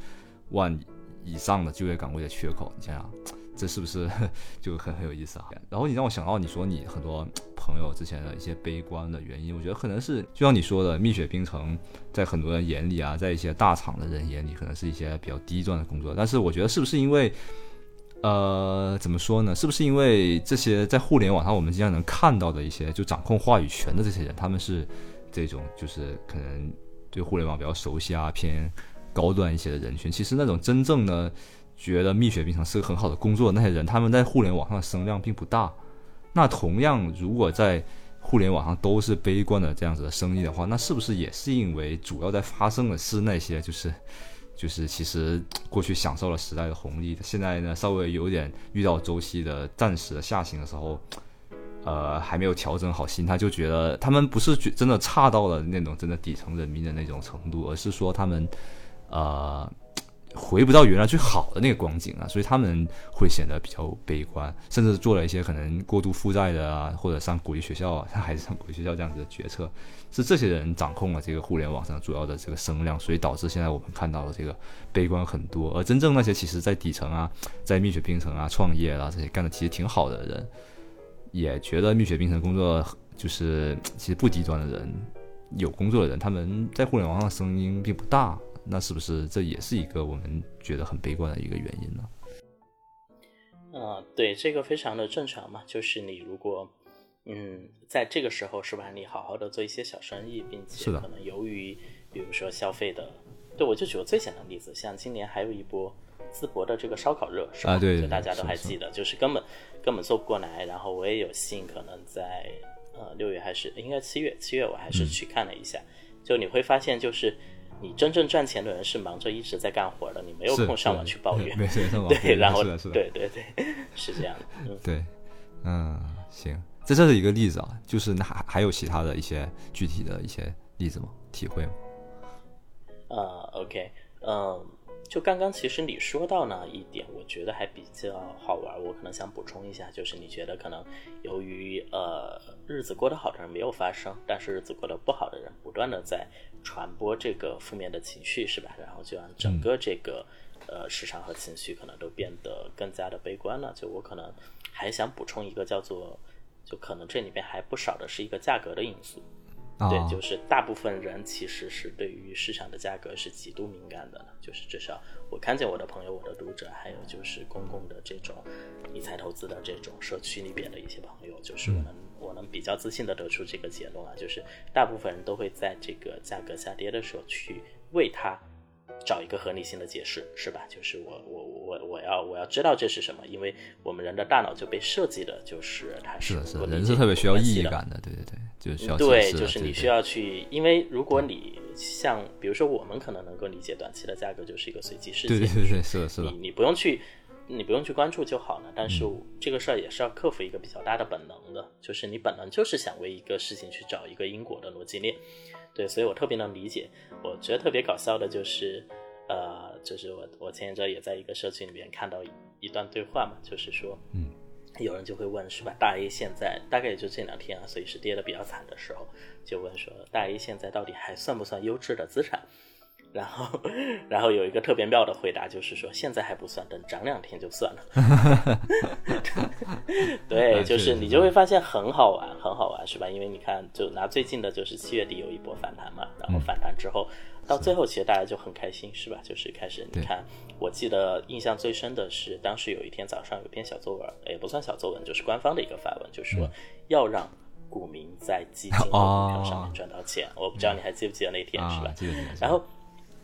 万以上的就业岗位的缺口。你想想。这是不是 就很很有意思啊？然后你让我想到你说你很多朋友之前的一些悲观的原因，我觉得可能是就像你说的，蜜雪冰城在很多人眼里啊，在一些大厂的人眼里，可能是一些比较低端的工作。但是我觉得是不是因为，呃，怎么说呢？是不是因为这些在互联网上我们经常能看到的一些就掌控话语权的这些人，他们是这种就是可能对互联网比较熟悉啊，偏高端一些的人群？其实那种真正的。觉得蜜雪冰城是个很好的工作那些人，他们在互联网上的声量并不大。那同样，如果在互联网上都是悲观的这样子的声音的话，那是不是也是因为主要在发生的是那些就是就是其实过去享受了时代的红利，现在呢稍微有点遇到周期的暂时的下行的时候，呃，还没有调整好心，他就觉得他们不是觉真的差到了那种真的底层人民的那种程度，而是说他们呃。回不到原来最好的那个光景啊，所以他们会显得比较悲观，甚至做了一些可能过度负债的啊，或者上国际学校啊，孩子上国际学校这样子的决策，是这些人掌控了这个互联网上主要的这个声量，所以导致现在我们看到的这个悲观很多。而真正那些其实在底层啊，在蜜雪冰城啊创业啊这些干的其实挺好的人，也觉得蜜雪冰城工作就是其实不低端的人，有工作的人，他们在互联网上声音并不大。那是不是这也是一个我们觉得很悲观的一个原因呢？呃，对，这个非常的正常嘛。就是你如果，嗯，在这个时候是吧，你好好的做一些小生意，并且可能由于，比如说消费的，对我就举个最简单的例子，像今年还有一波淄博的这个烧烤热，是吧？对，大家都还记得，就是根本根本做不过来。然后我也有幸可能在呃六月还是应该七月，七月我还是去看了一下，就你会发现就是。你真正赚钱的人是忙着一直在干活的，你没有空上网去抱怨。对，然后对对对，是这样的。对，嗯，行，这这是一个例子啊，就是那还还有其他的一些具体的一些例子吗？体会吗？啊，OK，嗯。就刚刚，其实你说到呢一点，我觉得还比较好玩。我可能想补充一下，就是你觉得可能由于呃日子过得好的人没有发生，但是日子过得不好的人不断的在传播这个负面的情绪，是吧？然后就让整个这个呃市场和情绪可能都变得更加的悲观了。就我可能还想补充一个叫做，就可能这里边还不少的是一个价格的因素。对，就是大部分人其实是对于市场的价格是极度敏感的，就是至少我看见我的朋友、我的读者，还有就是公共的这种理财投资的这种社区里边的一些朋友，就是我能我能比较自信的得出这个结论啊，就是大部分人都会在这个价格下跌的时候去为它。找一个合理性的解释，是吧？就是我我我我要我要知道这是什么，因为我们人的大脑就被设计的，就是它是是人是特别需要意义感的，对对对，就需要对，就是你需要去，因为如果你像比如说我们可能能够理解短期的价格就是一个随机事件，对对对，是的，是的，你你不用去你不用去关注就好了。但是这个事儿也是要克服一个比较大的本能的，就是你本能就是想为一个事情去找一个因果的逻辑链。对，所以我特别能理解。我觉得特别搞笑的就是，呃，就是我我前一阵也在一个社群里面看到一段对话嘛，就是说，嗯，有人就会问是吧？大 A 现在大概也就这两天啊，所以是跌的比较惨的时候，就问说大 A 现在到底还算不算优质的资产？然后，然后有一个特别妙的回答，就是说现在还不算，等涨两天就算了。对，就是你就会发现很好玩，很好玩，是吧？因为你看，就拿最近的，就是七月底有一波反弹嘛，然后反弹之后，到最后其实大家就很开心，是吧？就是开始你看，我记得印象最深的是，当时有一天早上有篇小作文，也不算小作文，就是官方的一个发文，就是说要让股民在基金和股票上面赚到钱。我不知道你还记不记得那天，是吧？然后。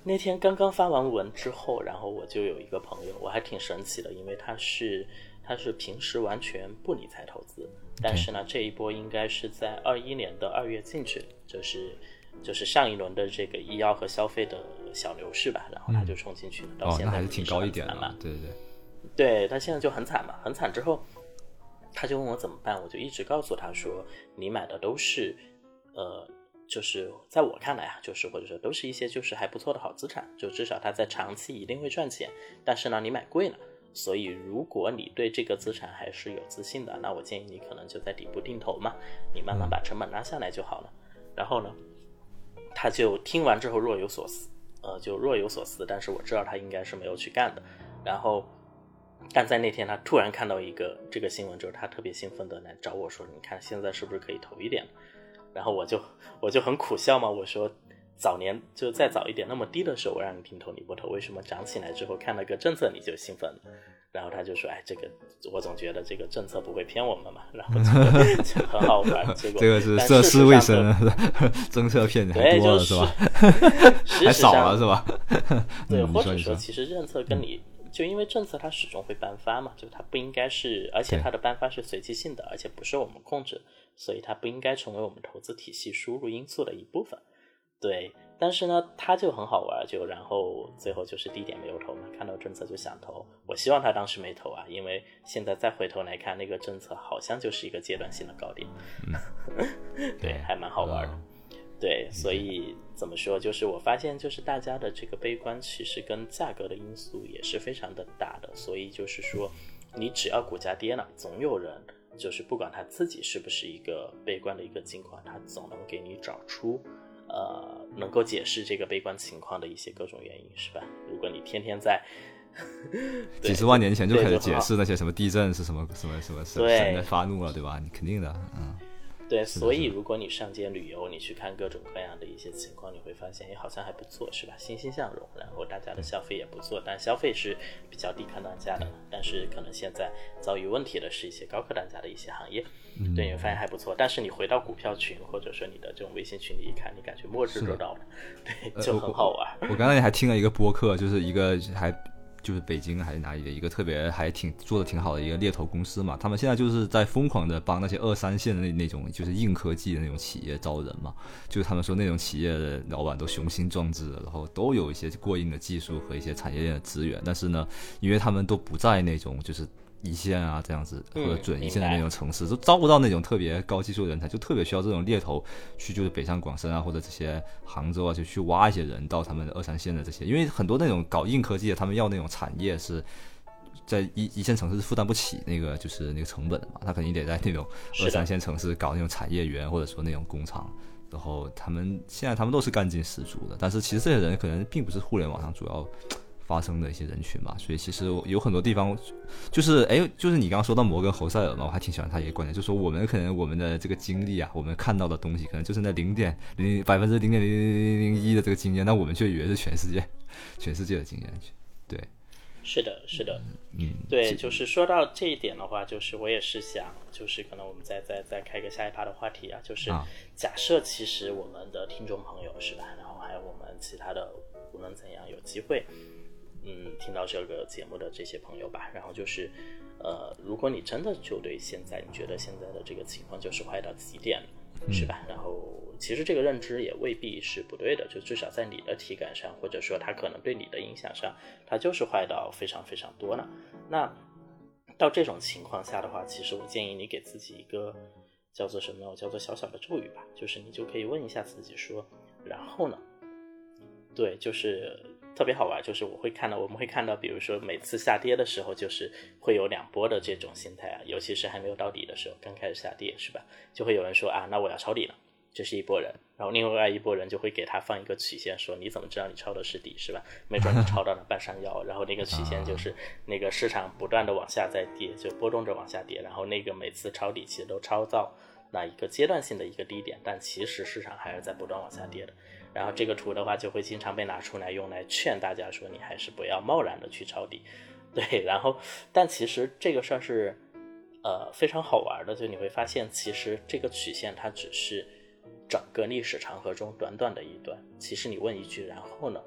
那天刚刚发完文之后，然后我就有一个朋友，我还挺神奇的，因为他是他是平时完全不理财投资，但是呢，这一波应该是在二一年的二月进去的，就是就是上一轮的这个医药和消费的小牛市吧，然后他就冲进去了，到哦，现在那还是挺高一点的嘛。，对对对，对他现在就很惨嘛，很惨之后，他就问我怎么办，我就一直告诉他说，你买的都是，呃，就是在我看来啊，就是或者说都是一些就是还不错的好资产，就至少它在长期一定会赚钱，但是呢，你买贵了。所以，如果你对这个资产还是有自信的，那我建议你可能就在底部定投嘛，你慢慢把成本拉下来就好了。然后呢，他就听完之后若有所思，呃，就若有所思。但是我知道他应该是没有去干的。然后，但在那天他突然看到一个这个新闻之后，他特别兴奋的来找我说：“你看现在是不是可以投一点？”然后我就我就很苦笑嘛，我说。早年就再早一点，那么低的时候我让你定投你不投，为什么涨起来之后看了个政策你就兴奋了？然后他就说：“哎，这个我总觉得这个政策不会骗我们嘛。”然后就 就很好玩。结果这个是但涉世未深，政策骗人 多了是吧？还少了是吧？对，或者说其实政策跟你就因为政策它始终会颁发嘛，就它不应该是，而且它的颁发是随机性的，而且不受我们控制，所以它不应该成为我们投资体系输入因素的一部分。对，但是呢，它就很好玩，就然后最后就是低点没有投嘛，看到政策就想投。我希望他当时没投啊，因为现在再回头来看，那个政策好像就是一个阶段性的高点，对，还蛮好玩的。嗯对，所以怎么说？就是我发现，就是大家的这个悲观，其实跟价格的因素也是非常的大的。所以就是说，你只要股价跌了，总有人就是不管他自己是不是一个悲观的一个情况，他总能给你找出呃能够解释这个悲观情况的一些各种原因，是吧？如果你天天在 几十万年前就开始解释那些什么地震是什么什么什么神对神在发怒了，对吧？你肯定的，嗯，对，所以如果你上街旅游，你去看各种各样的一些情况，你会发现，哎，好像还不错，是吧？欣欣向荣，然后大家的消费也不错，但消费是比较低客单价的，但是可能现在遭遇问题的是一些高客单价的一些行业，嗯对，你会发现还不错。但是你回到股票群或者说你的这种微信群里一看，你感觉末日的都到了，对，呃就很好玩。我刚才还听了一个播客，就是一个还就是北京还是哪里的一个特别还挺做的挺好的一个猎头公司嘛，他们现在就是在疯狂的帮那些二三线的那那种就是硬科技的那种企业招人嘛，就是他们说那种企业的老板都雄心壮志，然后都有一些过硬的技术和一些产业链的资源，但是呢，因为他们都不在那种就是。一线啊，这样子或嗯者准一线的那种城市，都招不到那种特别高技术人才，就特别需要这种猎头去，就是北上广深啊，或者这些杭州啊，就去挖一些人到他们的二三线的这些，因为很多那种搞硬科技的，他们要那种产业是在一一线城市是负担不起那个就是那个成本的嘛，他肯定得在那种二三线城市搞那种产业园或者说那种工厂。然后他们现在他们都是干劲十足的，但是其实这些人可能并不是互联网上主要发生的一些人群吧，所以其实有很多地方就是哎，就是你刚刚说到摩根侯塞尔嘛，我还挺喜欢他一个观点，就是说我们可能我们的这个经历啊，我们看到的东西可能就是那零点零百分之零点零零零零一的这个经验，那我们却以为是全世界 全世界的经验去，对，是的，是的，嗯，对，就是说到这一点的话，就是我也是想，就是可能我们再再再开个下一趴的话题啊，就是啊假设其实我们的听众朋友是吧，然后还有我们其他的无论怎样有机会，嗯，听到这个节目的这些朋友吧，然后就是，呃，如果你真的就对现在你觉得现在的这个情况就是坏到极点了，是吧？然后其实这个认知也未必是不对的，就至少在你的体感上，或者说它可能对你的影响上，它就是坏到非常非常多了。那到这种情况下的话，其实我建议你给自己一个叫做什么，叫做小小的咒语吧，就是你就可以问一下自己说，然后呢？对，就是特别好玩，就是我会看到，我们会看到，比如说每次下跌的时候，就是会有两波的这种心态啊，尤其是还没有到底的时候，刚开始下跌是吧？就会有人说啊，那我要抄底了。这是一波人，然后另外一波人就会给他放一个曲线，说你怎么知道你抄的是底是吧？没准你抄到了半山腰，然后那个曲线就是那个市场不断的往下在跌，就波动着往下跌，然后那个每次抄底其实都抄到那一个阶段性的一个低点，但其实市场还是在不断往下跌的。然后这个图的话就会经常被拿出来用来劝大家说你还是不要贸然的去抄底，对，然后但其实这个事儿是呃非常好玩的，就你会发现其实这个曲线它只是。整个历史长河中短短的一段，其实你问一句，然后呢？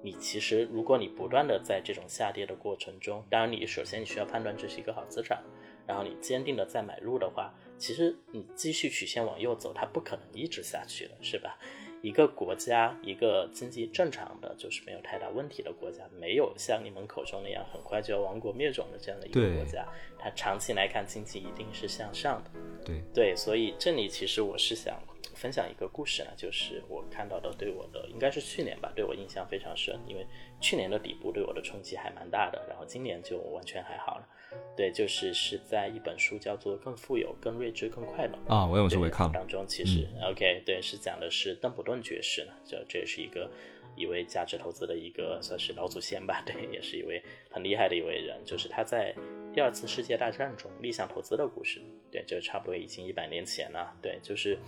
你其实如果你不断的在这种下跌的过程中，当然你首先你需要判断这是一个好资产，然后你坚定的再买入的话，其实你继续曲线往右走，它不可能一直下去了，是吧？一个国家，一个经济正常的，就是没有太大问题的国家，没有像你们口中那样很快就要亡国灭种的这样的一个国家，它长期来看经济一定是向上的。对，对，所以这里其实我是想分享一个故事呢，就是我看到的，对我的应该是去年吧，对我印象非常深，因为去年的底部对我的冲击还蛮大的，然后今年就完全还好了。对，就是是在一本书叫做《更富有、更睿智、更快乐》啊，我有时候对会看，当中，其实、OK 对是讲的是邓普顿爵士呢，这这也是一个一位价值投资的一个算是老祖先吧，对，也是一位很厉害的一位人，就是他在第二次世界大战中立项投资的故事，对，就差不多已经一百年前了，对，就是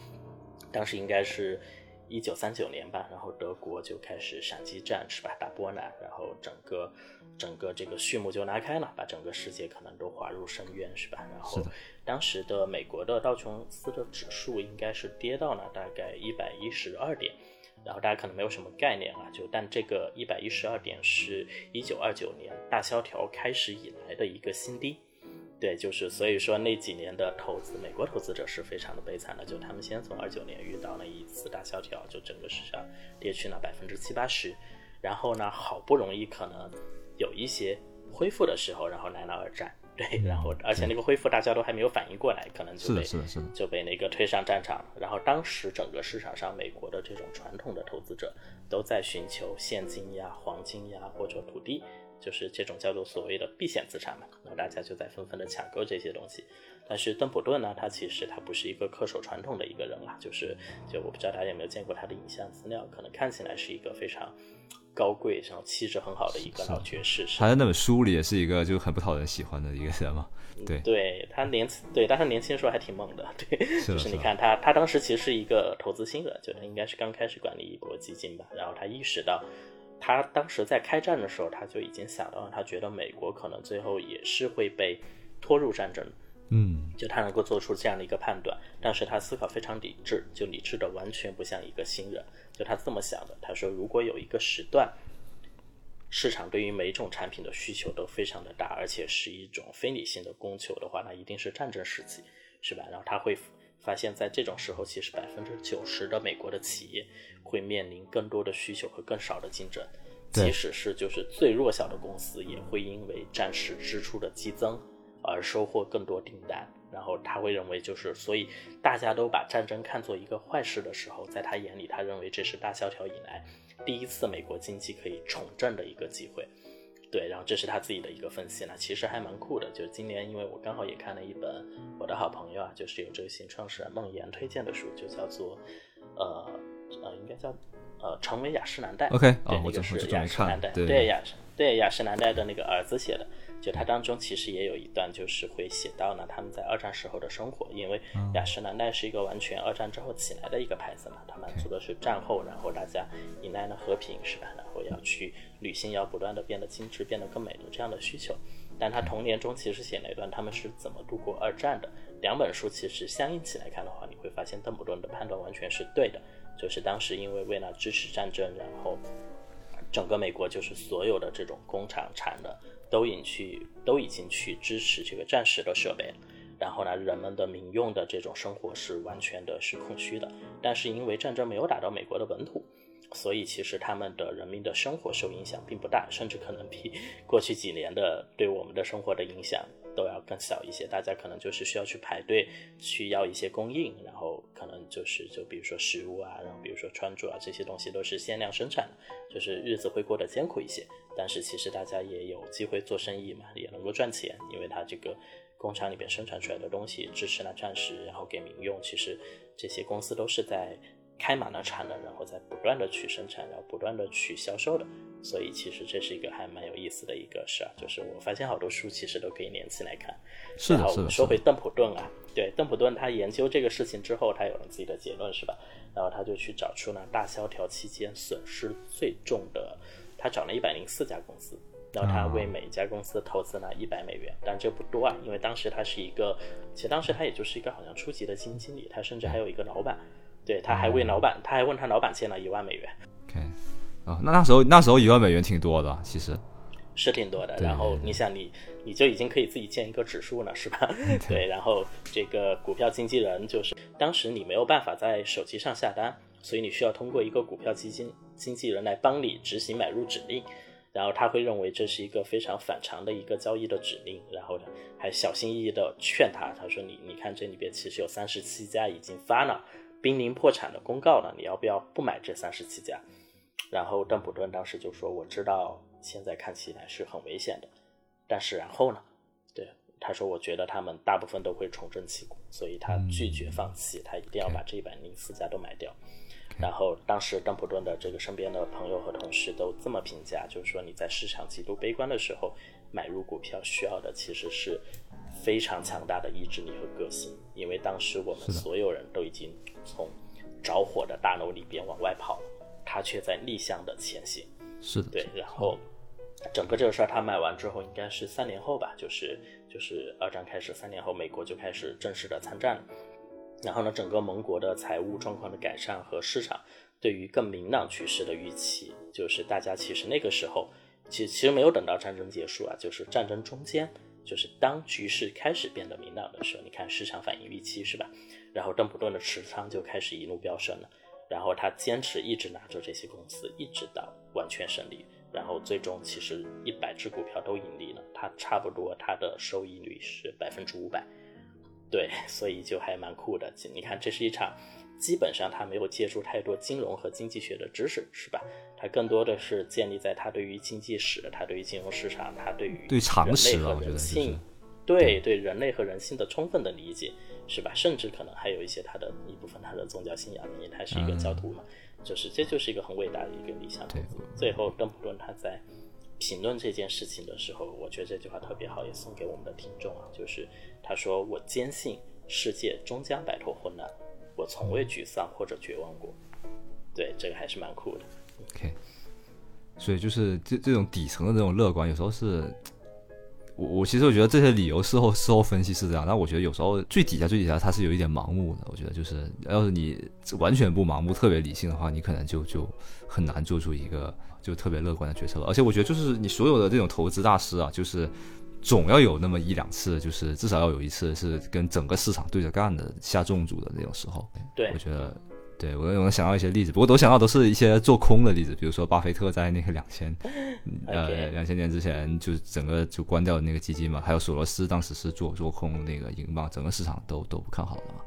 当时应该是。一九三九年吧，然后德国就开始闪击战，是吧？打波兰，然后整个整个这个序幕就拉开了，把整个世界可能都滑入深渊，是吧？然后当时的美国的道琼斯的指数应该是跌到了大概一百一十二点，然后大家可能没有什么概念啊，就但这个一百一十二点是一九二九年大萧条开始以来的一个新低。对，就是所以说那几年的投资，美国投资者是非常的悲惨的，就他们先从二九年遇到了一次大萧条，就整个市场跌去了百分之七八十，然后呢，好不容易可能有一些恢复的时候，然后来了二战，对，然后而且那个恢复大家都还没有反应过来，可能就是被的，是的，是的，就被那个推上战场。然后当时整个市场上，美国的这种传统的投资者都在寻求现金呀、黄金呀或者土地，就是这种叫做所谓的避险资产嘛。然后大家就在纷纷的抢购这些东西。但是邓普顿呢，他其实他不是一个恪守传统的一个人啦，就是就我不知道大家有没有见过他的影像资料，可能看起来是一个非常高贵，然后气质很好的一个老爵士。他在那本书里也是一个就很不讨人喜欢的一个人嘛，对，对他年轻，对，但他年轻的时候还挺猛的，对，是就是你看他，他当时其实是一个投资新人，就他应该是刚开始管理一波基金吧，然后他意识到，他当时在开战的时候，他就已经想到了，他觉得美国可能最后也是会被拖入战争，嗯，就他能够做出这样的一个判断，但是他思考非常理智，就理智的完全不像一个新人，就他这么想的，他说如果有一个时段。市场对于每种产品的需求都非常的大，而且是一种非理性的供求的话，那一定是战争时期，是吧？然后他会发现，在这种时候，其实百分之九十的美国的企业会面临更多的需求和更少的竞争，即使是就是最弱小的公司，也会因为战时支出的激增而收获更多订单。然后他会认为，就是所以大家都把战争看作一个坏事的时候，在他眼里，他认为这是大萧条以来第一次美国经济可以重振的一个机会。对，然后这是他自己的一个分析呢，其实还蛮酷的。就是今年，因为我刚好也看了一本我的好朋友啊，就是有这个新创始人孟岩推荐的书，就叫做呃呃，应该叫呃成为雅诗兰黛。OK，对，那个是雅诗兰黛，对对雅诗对雅诗兰黛的那个儿子写的。就它当中其实也有一段，就是会写到呢他们在二战时候的生活，因为雅诗兰黛是一个完全二战之后起来的一个牌子嘛，它满足的是战后，然后大家迎来了和平，是吧？然后要去旅行，要不断的变得精致、变得更美的这样的需求。但他童年中其实写了一段他们是怎么度过二战的。两本书其实相应起来看的话，你会发现邓布顿的判断完全是对的，就是当时因为为了支持战争，然后整个美国就是所有的这种工厂产的都已去都已经去支持这个战时的设备。然后呢，人们的民用的这种生活是完全的是空虚的。但是因为战争没有打到美国的本土，所以其实他们的人民的生活受影响并不大，甚至可能比过去几年的对我们的生活的影响都要更小一些。大家可能就是需要去排队去要一些供应，然后可能就是就比如说食物啊，然后比如说穿着啊这些东西都是限量生产的，就是日子会过得艰苦一些。但是其实大家也有机会做生意嘛，也能够赚钱，因为它这个工厂里边生产出来的东西支持了战时，然后给民用，其实这些公司都是在开满了产能，然后再不断的去生产，然后不断的去销售的。所以其实这是一个还蛮有意思的一个事儿，就是我发现好多书其实都可以连起来看。是是的，是的，说回邓普顿啊，对，邓普顿他研究这个事情之后，他有了自己的结论，是吧？然后他就去找出呢大萧条期间损失最重的，他找了一百零四家公司，然后他为每一家公司投资了一百美元，但这不多啊，因为当时他是一个，其实当时他也就是一个好像初级的基金经理，他甚至还有一个老板，对，他还为老板，他还问他老板借了一万美元，OK，啊，那那时候那时候一万美元挺多的，其实，是挺多的。然后你想你，你就已经可以自己建一个指数了，是吧？对。然后这个股票经纪人就是当时你没有办法在手机上下单，所以你需要通过一个股票基金经纪人来帮你执行买入指令。然后他会认为这是一个非常反常的一个交易的指令，然后呢还小心翼翼的劝他，他说你你看这里边其实有三十七家已经发了濒临破产的公告了，你要不要不买这三十七家？然后邓普顿当时就说我知道现在看起来是很危险的，但是然后呢，对他说我觉得他们大部分都会重振旗鼓，所以他拒绝放弃，他一定要把这一百零四家都买掉。然后当时邓普顿的这个身边的朋友和同事都这么评价，就是说你在市场极度悲观的时候买入股票，需要的其实是非常强大的意志力和个性。因为当时我们所有人都已经从着火的大楼里边往外跑了，他却在逆向的前行。是的，对。然后整个这个事儿他买完之后，应该是三年后吧，就是就是二战开始三年后，美国就开始正式的参战了。然后呢，整个盟国的财务状况的改善和市场对于更明朗趋势的预期，就是大家其实那个时候，其实其实没有等到战争结束啊，就是战争中间，就是当局势开始变得明朗的时候，你看市场反应预期是吧？然后邓普顿的持仓就开始一路飙升了，然后他坚持一直拿着这些公司，一直到完全胜利，然后最终其实一百只股票都盈利了，他差不多他的收益率是百分之五百。对，所以就还蛮酷的。你看，这是一场，基本上他没有接触太多金融和经济学的知识，是吧？他更多的是建立在他对于经济史、他对于金融市场、他对于对常识和人性，对对人类和人性的充分的理解，是吧？甚至可能还有一些他的一部分他的宗教信仰，因为他是一个教徒嘛，就是这就是一个很伟大的一个理想投资。最后，邓普顿他在。评论这件事情的时候，我觉得这句话特别好，也送给我们的听众啊，就是他说：“我坚信世界终将摆脱混乱，我从未沮丧或者绝望过。”对，这个还是蛮酷的。OK，所以就是这这种底层的这种乐观，有时候是我我其实我觉得这些理由事后事后分析是这样，但我觉得有时候最底下最底下他是有一点盲目的。我觉得就是要是你完全不盲目、特别理性的话，你可能就就很难做出一个。就特别乐观的决策了，而且我觉得就是你所有的这种投资大师啊，就是总要有那么一两次，就是至少要有一次是跟整个市场对着干的下重注的那种时候。对，我觉得，对我能想到一些例子，不过都想到都是一些做空的例子，比如说巴菲特在那个两千，呃，两千年之前就整个就关掉那个基金嘛，还有索罗斯当时是做做空那个英镑，整个市场都都不看好的嘛。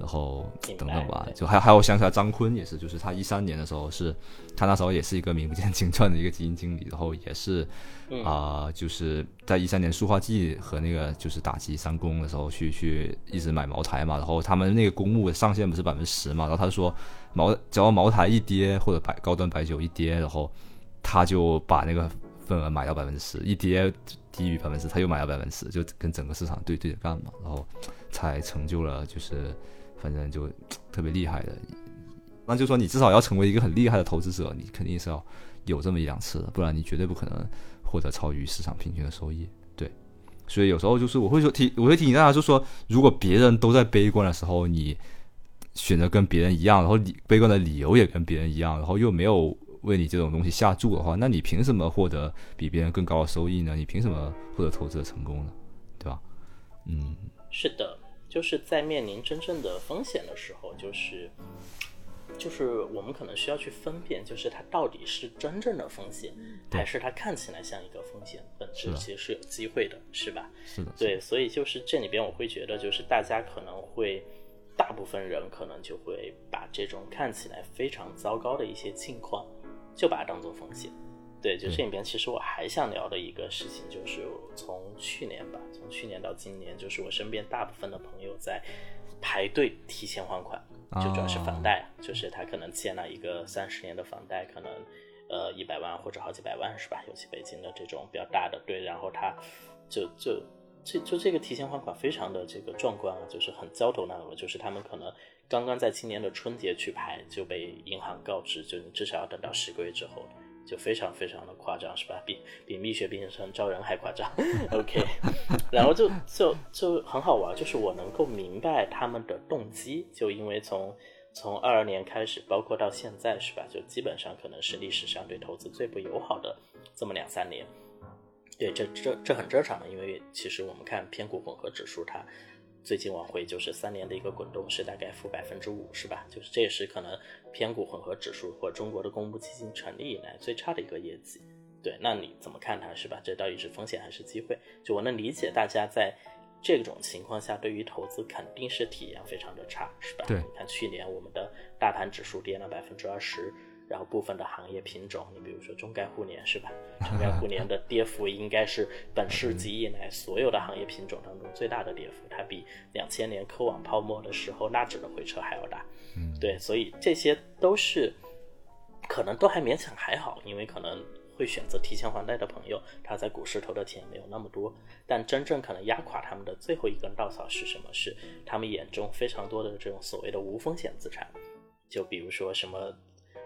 然后等等吧，就还还有想起来张坤也是，就是他一三年的时候是，他那时候也是一个名不见经传的一个基金经理，然后也是啊，就是在一三年塑化剂和那个就是打击三公的时候去去一直买茅台嘛，然后他们那个公募上限不是百分之十嘛，然后他说茅只要茅台一跌或者白高端白酒一跌，然后他就把那个份额买到百分之十，一跌低于百分之十他又买到百分之十，就跟整个市场对对着干嘛，然后才成就了就是。反正就特别厉害的，那就说你至少要成为一个很厉害的投资者，你肯定是要有这么一两次的，不然你绝对不可能获得超于市场平均的收益。对，所以有时候就是我会说提，我会提醒大家，就说如果别人都在悲观的时候，你选择跟别人一样，然后理悲观的理由也跟别人一样，然后又没有为你这种东西下注的话，那你凭什么获得比别人更高的收益呢？你凭什么获得投资的成功呢？对吧？嗯，是的。就是在面临真正的风险的时候，就是，就是我们可能需要去分辨，就是它到底是真正的风险，还是它看起来像一个风险，本质其实是有机会的，是吧？是的。对，所以就是这里边我会觉得，就是大家可能会，大部分人可能就会把这种看起来非常糟糕的一些境况，就把它当做风险。对，就这里边，其实我还想聊的一个事情，就是从去年吧，从去年到今年，就是我身边大部分的朋友在排队提前还款，就主要是房贷，就是他可能欠了一个三十年的房贷，可能呃一百万或者好几百万，是吧？尤其北京的这种比较大的，对，然后他就就这就这个提前还款非常的这个壮观啊，就是很焦头烂额，就是他们可能刚刚在今年的春节去排，就被银行告知，就你至少要等到十个月之后。就非常非常的夸张，是吧？比比蜜雪冰城招人还夸张。OK，然后就就就很好玩，就是我能够明白他们的动机，就因为从从二二年开始，包括到现在，是吧？就基本上可能是历史上对投资最不友好的这么两三年。对，这这这很正常的，因为其实我们看偏股混合指数，它最近往回就是三年的一个滚动是大概负百分之五，是吧？就是这也是可能偏股混合指数或中国的公募基金成立以来最差的一个业绩。对，那你怎么看它，是吧？这到底是风险还是机会？就我能理解大家在这种情况下对于投资肯定是体验非常的差，是吧？对，你看去年我们的大盘指数跌了百分之二十。然后部分的行业品种，你比如说中概互联是吧？中概互联的跌幅应该是本世纪以来所有的行业品种当中最大的跌幅，它比两千年科网泡沫的时候纳指的回撤还要大。嗯，对，所以这些都是可能都还勉强还好，因为可能会选择提前还贷的朋友，他在股市投的钱没有那么多。但真正可能压垮他们的最后一根稻草是什么？是他们眼中非常多的这种所谓的无风险资产，就比如说什么。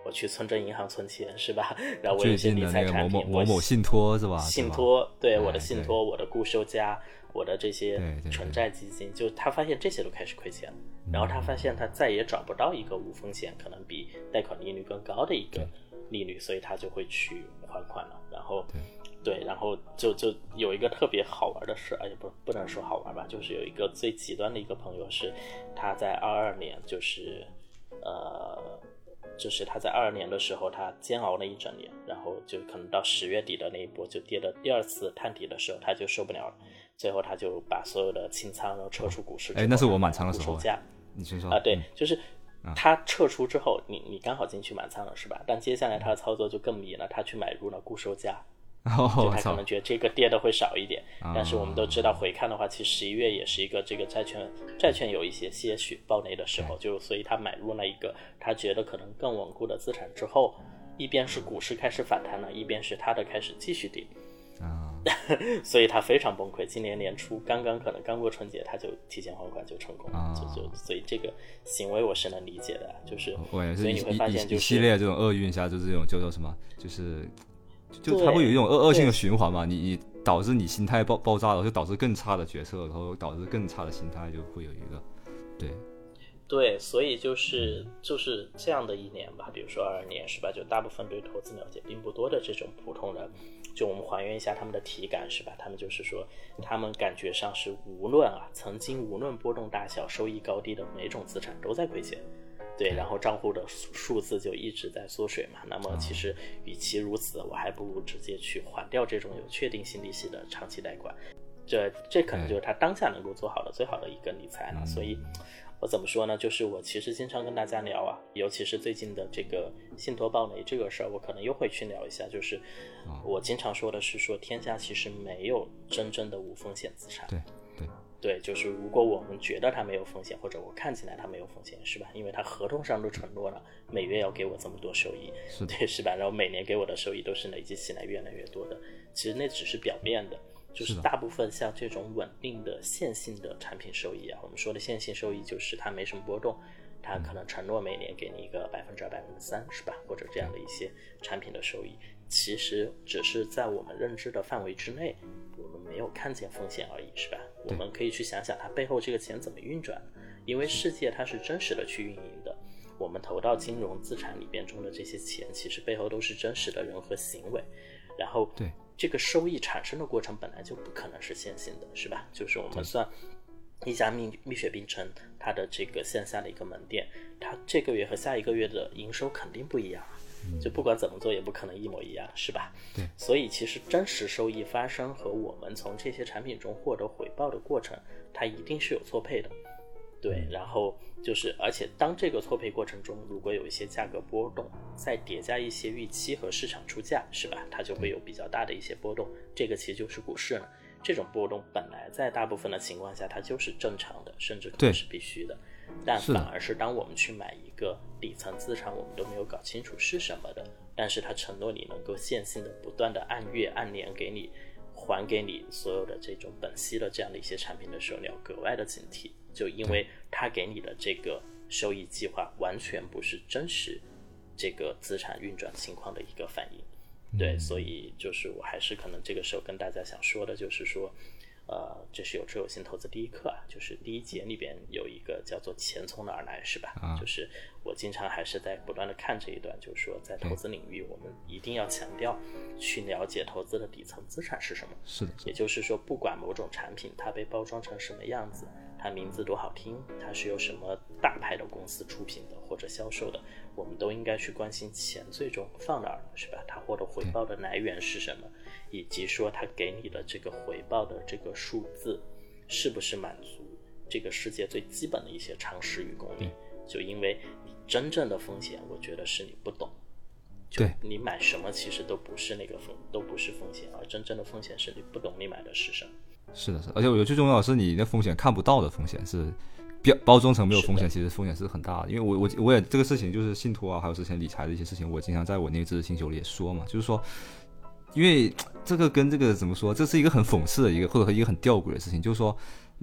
我去村镇银行存钱是吧？然后我有些理财产品，某某某信托是吧？信托对我的信托，我的固收加，我的这些纯债基金，就他发现这些都开始亏钱了，然后他发现他再也找不到一个无风险，可能比贷款利率更高的一个利率，所以他就会去还款了。然后对，然后就就有一个特别好玩的事，而且不不能说好玩吧，就是有一个最极端的一个朋友是他在二二年，就是呃。就是他在二二年的时候，他煎熬了一整年，然后就可能到十月底的那一波就跌的第二次探底的时候，他就受不了了，最后他就把所有的清仓，然后撤出股市。哎，那是我满仓的时候。你先说啊，对，就是他撤出之后，你你刚好进去满仓了是吧？但接下来他的操作就更迷了，他去买入了固收价。就他可能觉得这个跌的会少一点，但是我们都知道回看的话，其实十一月也是一个这个债券债券有一些些许暴雷的时候，就所以他买入了一个他觉得可能更稳固的资产之后，一边是股市开始反弹了，一边是他的开始继续跌，啊，所以他非常崩溃。今年年初刚刚可能刚过春节，他就提前还款就成功了，就就所以这个行为我是能理解的，就是所以你会发现就一系列这种厄运下，就是这种叫做什么，就是。就它会有一种恶恶性的循环嘛，你你导致你心态爆爆炸了，就导致更差的决策，然后导致更差的心态，就会有一个，对，对，所以就是就是这样的一年吧，比如说二二年是吧？就大部分对投资了解并不多的这种普通人，就我们还原一下他们的体感是吧？他们就是说，他们感觉上是无论啊，曾经无论波动大小、收益高低的每种资产都在亏钱。对，然后账户的数字就一直在缩水嘛。那么其实与其如此，我还不如直接去还掉这种有确定性利息的长期贷款。这这可能就是他当下能够做好的最好的一个理财了。所以，我怎么说呢？就是我其实经常跟大家聊啊，尤其是最近的这个信托暴雷这个事儿，我可能又会去聊一下。就是我经常说的是说，天下其实没有真正的无风险资产。对对。对，就是如果我们觉得它没有风险，或者我看起来它没有风险，是吧？因为它合同上都承诺了每月要给我这么多收益，对，是吧？然后每年给我的收益都是累积起来越来越多的。其实那只是表面的，就是大部分像这种稳定的线性的产品收益啊，我们说的线性收益就是它没什么波动，它可能承诺每年给你一个百分之二、百分之三，是吧？或者这样的一些产品的收益，其实只是在我们认知的范围之内。我们没有看见风险而已，是吧？我们可以去想想它背后这个钱怎么运转，因为世界它是真实的去运营的。我们投到金融资产里边中的这些钱，其实背后都是真实的人和行为。然后，对这个收益产生的过程本来就不可能是线性的，是吧？就是我们算一家蜜蜜雪冰城，它的这个线下的一个门店，它这个月和下一个月的营收肯定不一样。就不管怎么做，也不可能一模一样，是吧？对。所以其实真实收益发生和我们从这些产品中获得回报的过程，它一定是有错配的。对。然后就是，而且当这个错配过程中，如果有一些价格波动，再叠加一些预期和市场出价，是吧？它就会有比较大的一些波动。这个其实就是股市了。这种波动本来在大部分的情况下，它就是正常的，甚至可能是必须的。但反而是当我们去买一个底层资产，我们都没有搞清楚是什么的，但是他承诺你能够线性的不断的按月按年给你还给你所有的这种本息的这样的一些产品的时候，你要格外的警惕，就因为他给你的这个收益计划完全不是真实这个资产运转情况的一个反应，对，所以就是我还是可能这个时候跟大家想说的就是说。呃，这是有知有性投资第一课啊，就是第一节里边有一个叫做“钱从哪儿来”，是吧？啊就是我经常还是在不断的看这一段，就是说在投资领域，我们一定要强调去了解投资的底层资产是什么。是的也就是说，不管某种产品它被包装成什么样子，它名字多好听，它是由什么大牌的公司出品的或者销售的，我们都应该去关心钱最终放哪儿了，是吧？它获得回报的来源是什么，以及说他给你的这个回报的这个数字，是不是满足这个世界最基本的一些常识与公理？就因为你真正的风险，我觉得是你不懂。就对你买什么其实都不是那个风，都不是风险，而真正的风险是你不懂你买的是什么。是的，是的，而且我觉得最重要的是你的风险看不到的风险是标包装成没有风险，其实风险是很大的。因为我我我也这个事情就是信托啊，还有之前理财的一些事情，我经常在我那个知识星球里也说嘛，就是说，因为这个跟这个怎么说，这是一个很讽刺的一个或者一个很吊诡的事情，就是说。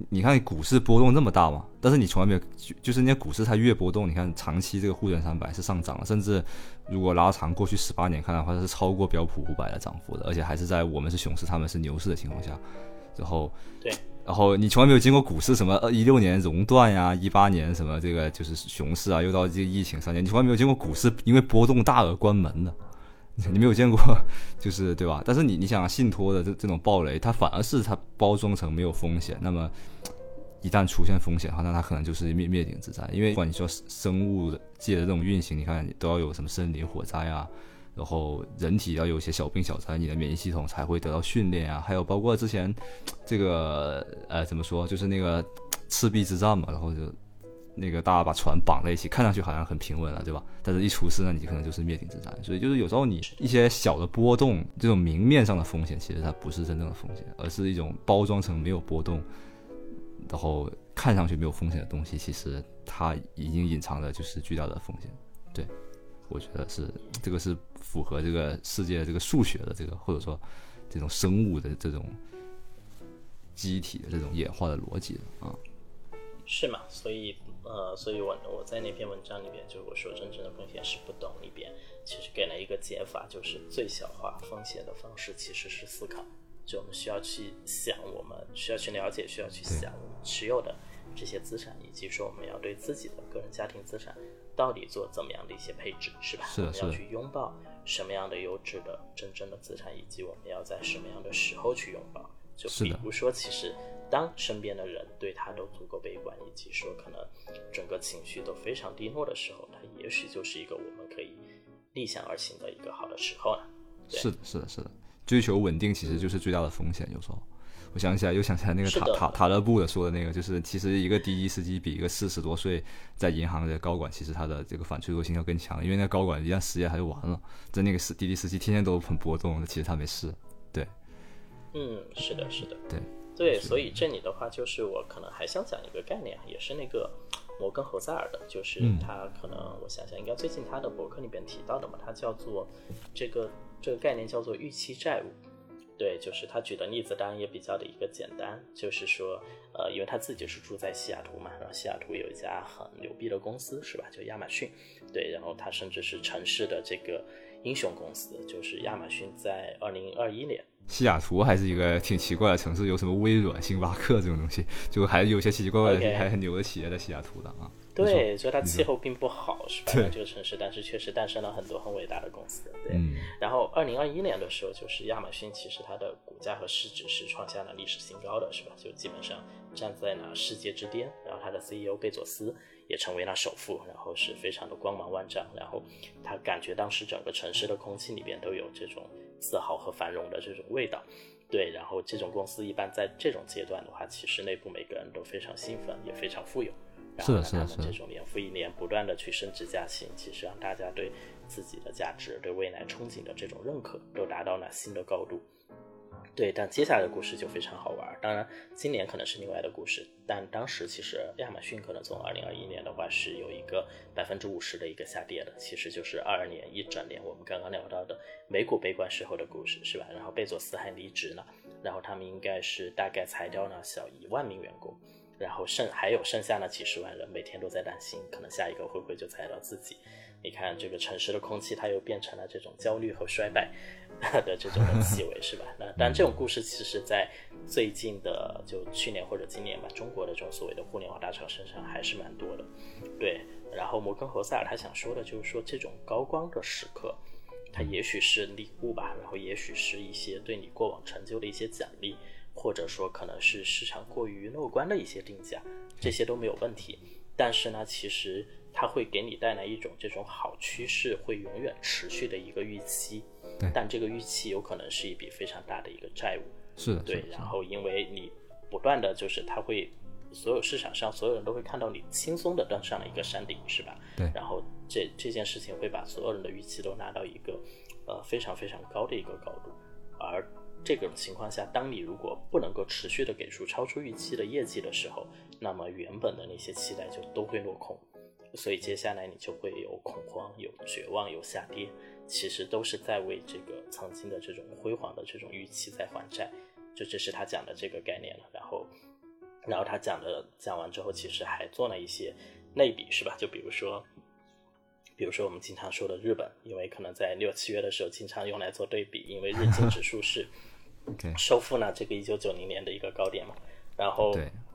你看股市波动那么大嘛，但是你从来没有，就就是那股市它越波动，你看长期这个沪深三百是上涨了，甚至如果拉长过去十八年看的话，它是超过标普五百的涨幅的，而且还是在我们是熊市，他们是牛市的情况下，然后对，然后你从来没有经过股市什么呃一六年熔断呀，一八年什么这个就是熊市啊，又到这个疫情三年，你从来没有经过股市因为波动大而关门的。你没有见过，就是对吧？但是你你想信托的这这种暴雷，它反而是它包装成没有风险。那么一旦出现风险的话，那它可能就是灭灭顶之灾。因为不管你说生物界的这种运行，你看都要有什么森林火灾啊，然后人体要有一些小病小灾，你的免疫系统才会得到训练啊。还有包括之前这个呃怎么说，就是那个赤壁之战嘛，然后就。那个大家把船绑在一起，看上去好像很平稳了，对吧？但是一出事，那你可能就是灭顶之灾。所以就是有时候你一些小的波动，这种明面上的风险，其实它不是真正的风险，而是一种包装成没有波动，然后看上去没有风险的东西，其实它已经隐藏的就是巨大的风险。对，我觉得是这个是符合这个世界这个数学的这个，或者说这种生物的这种机体的这种演化的逻辑的啊。是嘛？所以呃，所以我我在那篇文章里边，就是我说真正的风险是不懂里边，其实给了一个解法，就是最小化风险的方式其实是思考。就我们需要去想，我们需要去了解，需要去想我们持有的这些资产，以及说我们要对自己的个人家庭资产到底做怎么样的一些配置，是吧？是的，我们要去拥抱什么样的优质的真正的资产，以及我们要在什么样的时候去拥抱。就比如说，其实。当身边的人对他都足够悲观，以及说可能整个情绪都非常低落的时候，他也许就是一个我们可以逆向而行的一个好的时候了。是的，是的，是的，追求稳定其实就是最大的风险。有时候，我想起来又想起来那个塔塔塔勒布的说的那个，就是其实一个滴滴司机比一个四十多岁在银行的高管，其实他的这个反脆弱性要更强，因为那高管一旦失业他就完了。在那个司滴滴司机天天都很波动，其实他没事。对，嗯，是的，是的，对。对，所以这里的话，就是我可能还想讲一个概念，也是那个摩根侯塞尔的，就是他可能我想想，应该最近他的博客里边提到的嘛，他叫做这个这个概念叫做预期债务。对，就是他举的例子当然也比较的一个简单，就是说，呃，因为他自己是住在西雅图嘛，然后西雅图有一家很牛逼的公司是吧，就亚马逊。对，然后他甚至是城市的这个英雄公司，就是亚马逊在二零二一年。西雅图还是一个挺奇怪的城市，有什么微软、星巴克这种东西，就还有些奇奇怪怪的、还很牛的企业在西雅图的啊。对，所以它气候并不好，是吧？这个城市，但是确实诞生了很多很伟大的公司。对，然后二零二一年的时候，就是亚马逊其实它的股价和市值是创下了历史新高的，是吧？就基本上站在了世界之巅。然后它的 CEO 贝佐斯也成为了首富，然后是非常的光芒万丈。然后他感觉当时整个城市的空气里边都有这种。自豪和繁荣的这种味道，对，然后这种公司一般在这种阶段的话，其实内部每个人都非常兴奋，也非常富有。是的，是的，是的。这种年复一年不断的去升职加薪，其实让大家对自己的价值、对未来憧憬的这种认可都达到了新的高度。对，但接下来的故事就非常好玩。当然，今年可能是另外的故事，但当时其实亚马逊可能从二零二一年的话是有一个百分之五十的一个下跌的，其实就是二二年一整年我们刚刚聊到的美股悲观时候的故事，是吧？然后贝佐斯还离职了，然后他们应该是大概裁掉了小一万名员工。然后剩还有剩下那几十万人，每天都在担心，可能下一个会不会就裁到自己。你看这个城市的空气，它又变成了这种焦虑和衰败 的这种气味，是吧？那但这种故事其实，在最近的就去年或者今年吧，中国的这种所谓的互联网大厂身上还是蛮多的。对，然后摩根侯塞尔他想说的就是说，这种高光的时刻，它也许是礼物吧，然后也许是一些对你过往成就的一些奖励，或者说可能是市场过于乐观的一些定价，这些都没有问题。但是呢，其实。它会给你带来一种这种好趋势会永远持续的一个预期，但这个预期有可能是一笔非常大的一个债务。是的，对。然后因为你不断的就是它会，所有市场上所有人都会看到你轻松的登上了一个山顶，是吧？对。然后这这件事情会把所有人的预期都拉到一个呃非常非常高的一个高度，而这种情况下，当你如果不能够持续的给出超出预期的业绩的时候，那么原本的那些期待就都会落空。所以接下来你就会有恐慌、有绝望、有下跌，其实都是在为这个曾经的这种辉煌的这种预期在还债，就这是他讲的这个概念了。然后，然后他讲的讲完之后，其实还做了一些类比，是吧？就比如说，比如说我们经常说的日本，因为可能在六七月的时候经常用来做对比，因为日经指数是 收复了这个一九九零年的一个高点嘛，然后。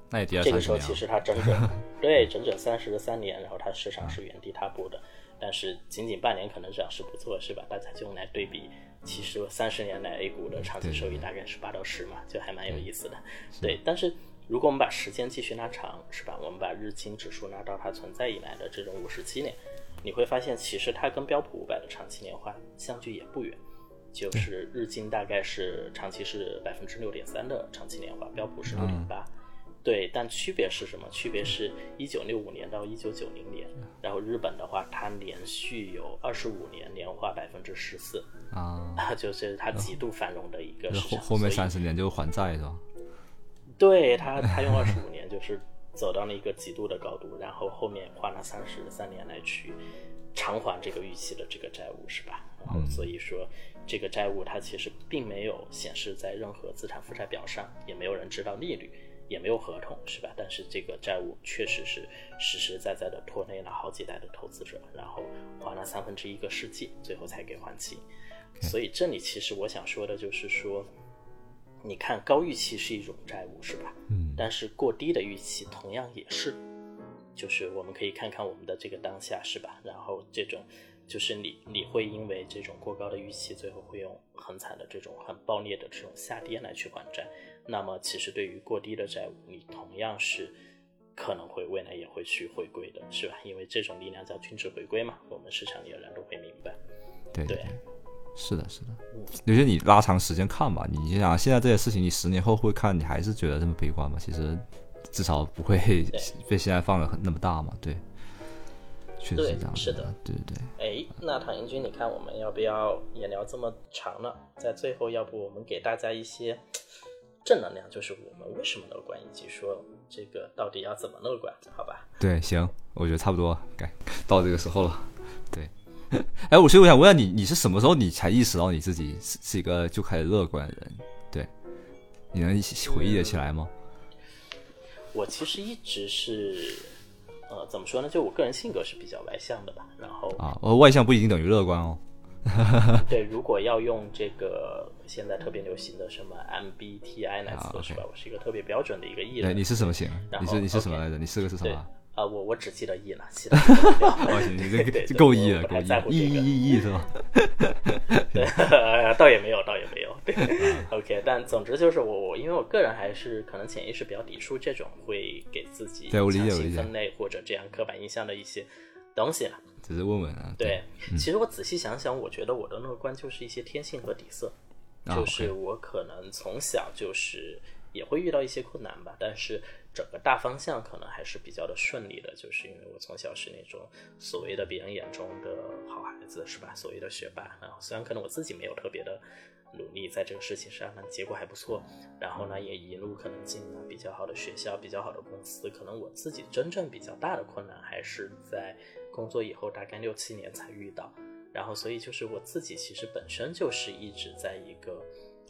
那也跌了这个时候其实它整整 对整整三十三年，然后它市场是原地踏步的，但是仅仅半年可能涨势不错，是吧？大家就用来对比，其实三十年来 A 股的长期收益大概是八到十嘛，就还蛮有意思的。对，但是如果我们把时间继续拉长，是吧？我们把日经指数拉到它存在以来的这种五十七年，你会发现其实它跟标普五百的长期年化相距也不远，就是日经大概是长期是百分之六点三的长期年化，标普是六点八。对，但区别是什么？区别是一九六五年到一九九零年，然后日本的话，它连续有二十五年年化百分之十四啊，就是它极度繁荣的一个市场。后面三十年就还债是吧？对它，它用二十五年就是走到了一个极度的高度，然后后面花了三十三年来去偿还这个预期的这个债务，是吧？然后所以说，这个债务它其实并没有显示在任何资产负债表上，也没有人知道利率。也没有合同，是吧？但是这个债务确实是实实在在的拖累了好几代的投资者，然后还了三分之一个世纪，最后才给还清。所以这里其实我想说的就是说，你看高预期是一种债务，是吧？嗯。但是过低的预期同样也是，就是我们可以看看我们的这个当下，是吧？然后这种就是你你会因为这种过高的预期，最后会用很惨的这种很暴烈的这种下跌来去还债。那么，其实对于过低的债务，你同样是可能会未来也会去回归的，是吧？因为这种力量叫均值回归嘛，我们市场里的人都会明白。对对，是的，是的。有些你拉长时间看吧，你就想现在这些事情，你十年后会看，你还是觉得这么悲观吗？其实至少不会 被现在放的很那么大嘛。对，确实是这样。是的，对对对。哎，那唐英军，你看我们要不要也聊这么长了？在最后，要不我们给大家一些。正能量就是我们为什么乐观，以及说这个到底要怎么乐观，好吧？对，行，我觉得差不多该到这个时候了。对，哎，我所以我想问下你，你是什么时候你才意识到你自己是是一个就开始乐观的人？对，你能回忆得起来吗？我其实一直是，呃，怎么说呢？就我个人性格是比较外向的吧。然后啊，呃，外向不一定等于乐观哦。对，如果要用这个现在特别流行的什么 MBTI 来测是吧？我是一个特别标准的一个 E 人。你是什么型？你是你是什么来着？你是个是什么？啊，我我只记得 E 了，其他 哦，行，你这就够 E 了，够 E E E E 是吧？对，倒也没有，倒也没有。对，OK，但总之就是我我，因为我个人还是可能潜意识比较抵触这种会给自己强行分类或者这样刻板印象的一些东西了。只是问问啊。对，其实我仔细想想，我觉得我的乐观就是一些天性和底色，就是我可能从小就是也会遇到一些困难吧，但是整个大方向可能还是比较的顺利的，就是因为我从小是那种所谓的别人眼中的好孩子，是吧？所谓的学霸。然后虽然可能我自己没有特别的努力在这个事情上，但结果还不错。然后呢，也一路可能进了比较好的学校、比较好的公司。可能我自己真正比较大的困难还是在。工作以后大概六七年才遇到，然后所以就是我自己其实本身就是一直在一个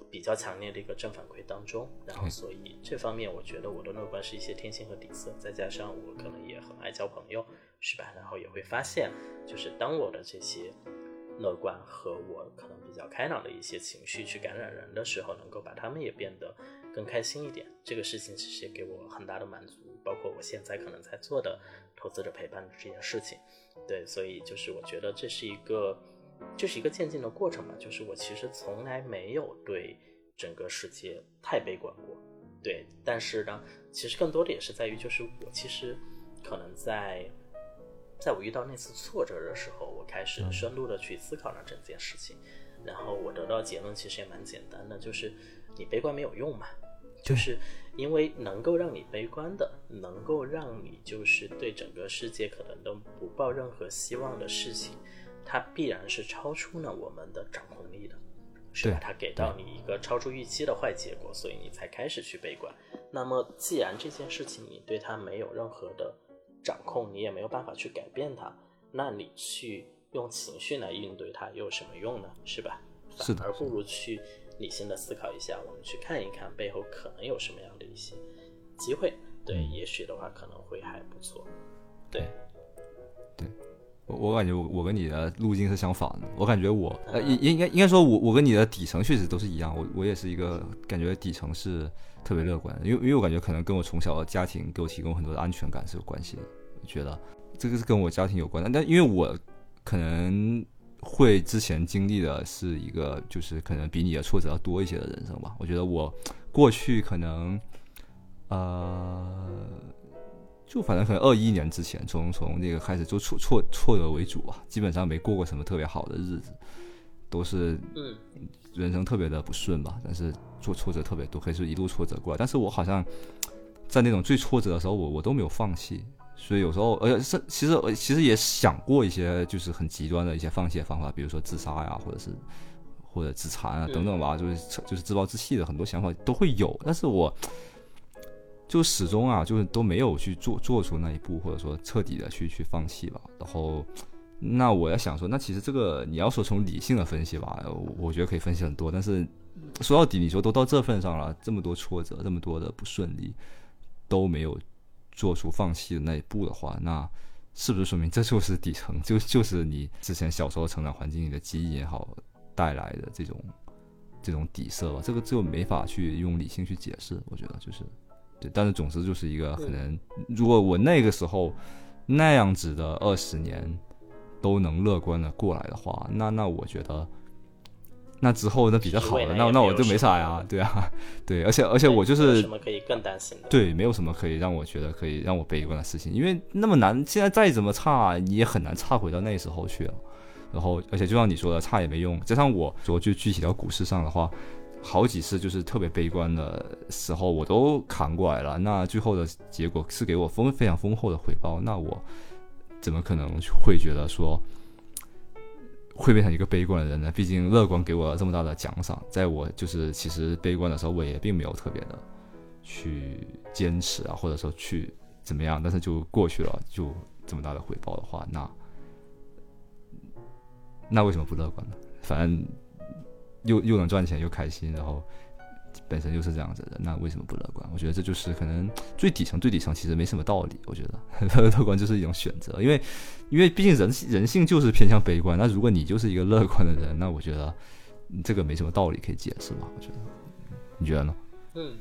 比较强烈的一个正反馈当中，然后所以这方面我觉得我的乐观是一些天性和底色，再加上我可能也很爱交朋友，是吧？然后也会发现，就是当我的这些乐观和我可能比较开朗的一些情绪去感染人的时候，能够把他们也变得更开心一点，这个事情其实也给我很大的满足，包括我现在可能在做的投资者陪伴的这件事情，对，所以就是我觉得这是一个。这是一个渐进的过程吧，就是我其实从来没有对整个世界太悲观过，对，但是呢，其实更多的也是在于，就是我其实可能在，在我遇到那次挫折的时候，我开始深入的去思考了整件事情，然后我得到结论其实也蛮简单的，就是你悲观没有用嘛，就是因为能够让你悲观的，能够让你就是对整个世界可能都不抱任何希望的事情。它必然是超出了我们的掌控力的，是吧？它给到你一个超出预期的坏结果，所以你才开始去悲观。那么，既然这件事情你对它没有任何的掌控，你也没有办法去改变它，那你去用情绪来应对它又有什么用呢？是吧？是的。而不如去理性的思考一下，我们去看一看背后可能有什么样的一些机会。对，也许的话可能会还不错。对。对我我感觉我我跟你的路径是相反的，我感觉我呃应应该应该说我我跟你的底层确实都是一样，我我也是一个感觉底层是特别乐观，因为因为我感觉可能跟我从小的家庭给我提供很多的安全感是有关系的，我觉得这个是跟我家庭有关的，但因为我可能会之前经历的是一个就是可能比你的挫折要多一些的人生吧，我觉得我过去可能呃。就反正可能二一年之前，从从那个开始就挫挫挫折为主啊，基本上没过过什么特别好的日子，都是人生特别的不顺吧。但是做挫折特别多，可以说一路挫折过来。但是我好像在那种最挫折的时候，我我都没有放弃。所以有时候，而且是其实其实也想过一些就是很极端的一些放弃的方法，比如说自杀呀，或者是或者自残啊等等吧，就是就是自暴自弃的很多想法都会有。但是我。就始终啊，就是都没有去做做出那一步，或者说彻底的去去放弃吧。然后，那我要想说，那其实这个你要说从理性的分析吧，我觉得可以分析很多。但是 说到底，你说都到这份上了，这么多挫折，这么多的不顺利，都没有做出放弃的那一步的话，那是不是说明这就是底层，就就是你之前小时候成长环境里的基因也好带来的这种这种底色吧？这个就没法去用理性去解释。我觉得就是。对，但是总之就是一个可能，如果我那个时候那样子的二十年都能乐观的过来的话，那那我觉得，那之后那比较好了，那那我就没啥呀，对啊，对，而且而且我就是什么可以更担心的？对，没有什么可以让我觉得可以让我悲观的事情，因为那么难，现在再怎么差，你也很难差回到那时候去了。然后，而且就像你说的，差也没用。加上我说就具体到股市上的话。好几次就是特别悲观的时候，我都扛过来了。那最后的结果是给我丰非常丰厚的回报。那我怎么可能会觉得说会变成一个悲观的人呢？毕竟乐观给我这么大的奖赏，在我就是其实悲观的时候，我也并没有特别的去坚持啊，或者说去怎么样。但是就过去了，就这么大的回报的话，那那为什么不乐观呢？反正。又又能赚钱又开心，然后本身就是这样子的，那为什么不乐观？我觉得这就是可能最底层最底层其实没什么道理。我觉得 乐观就是一种选择，因为因为毕竟人人性就是偏向悲观。那如果你就是一个乐观的人，那我觉得这个没什么道理可以解释吧？我觉得，你觉得呢？嗯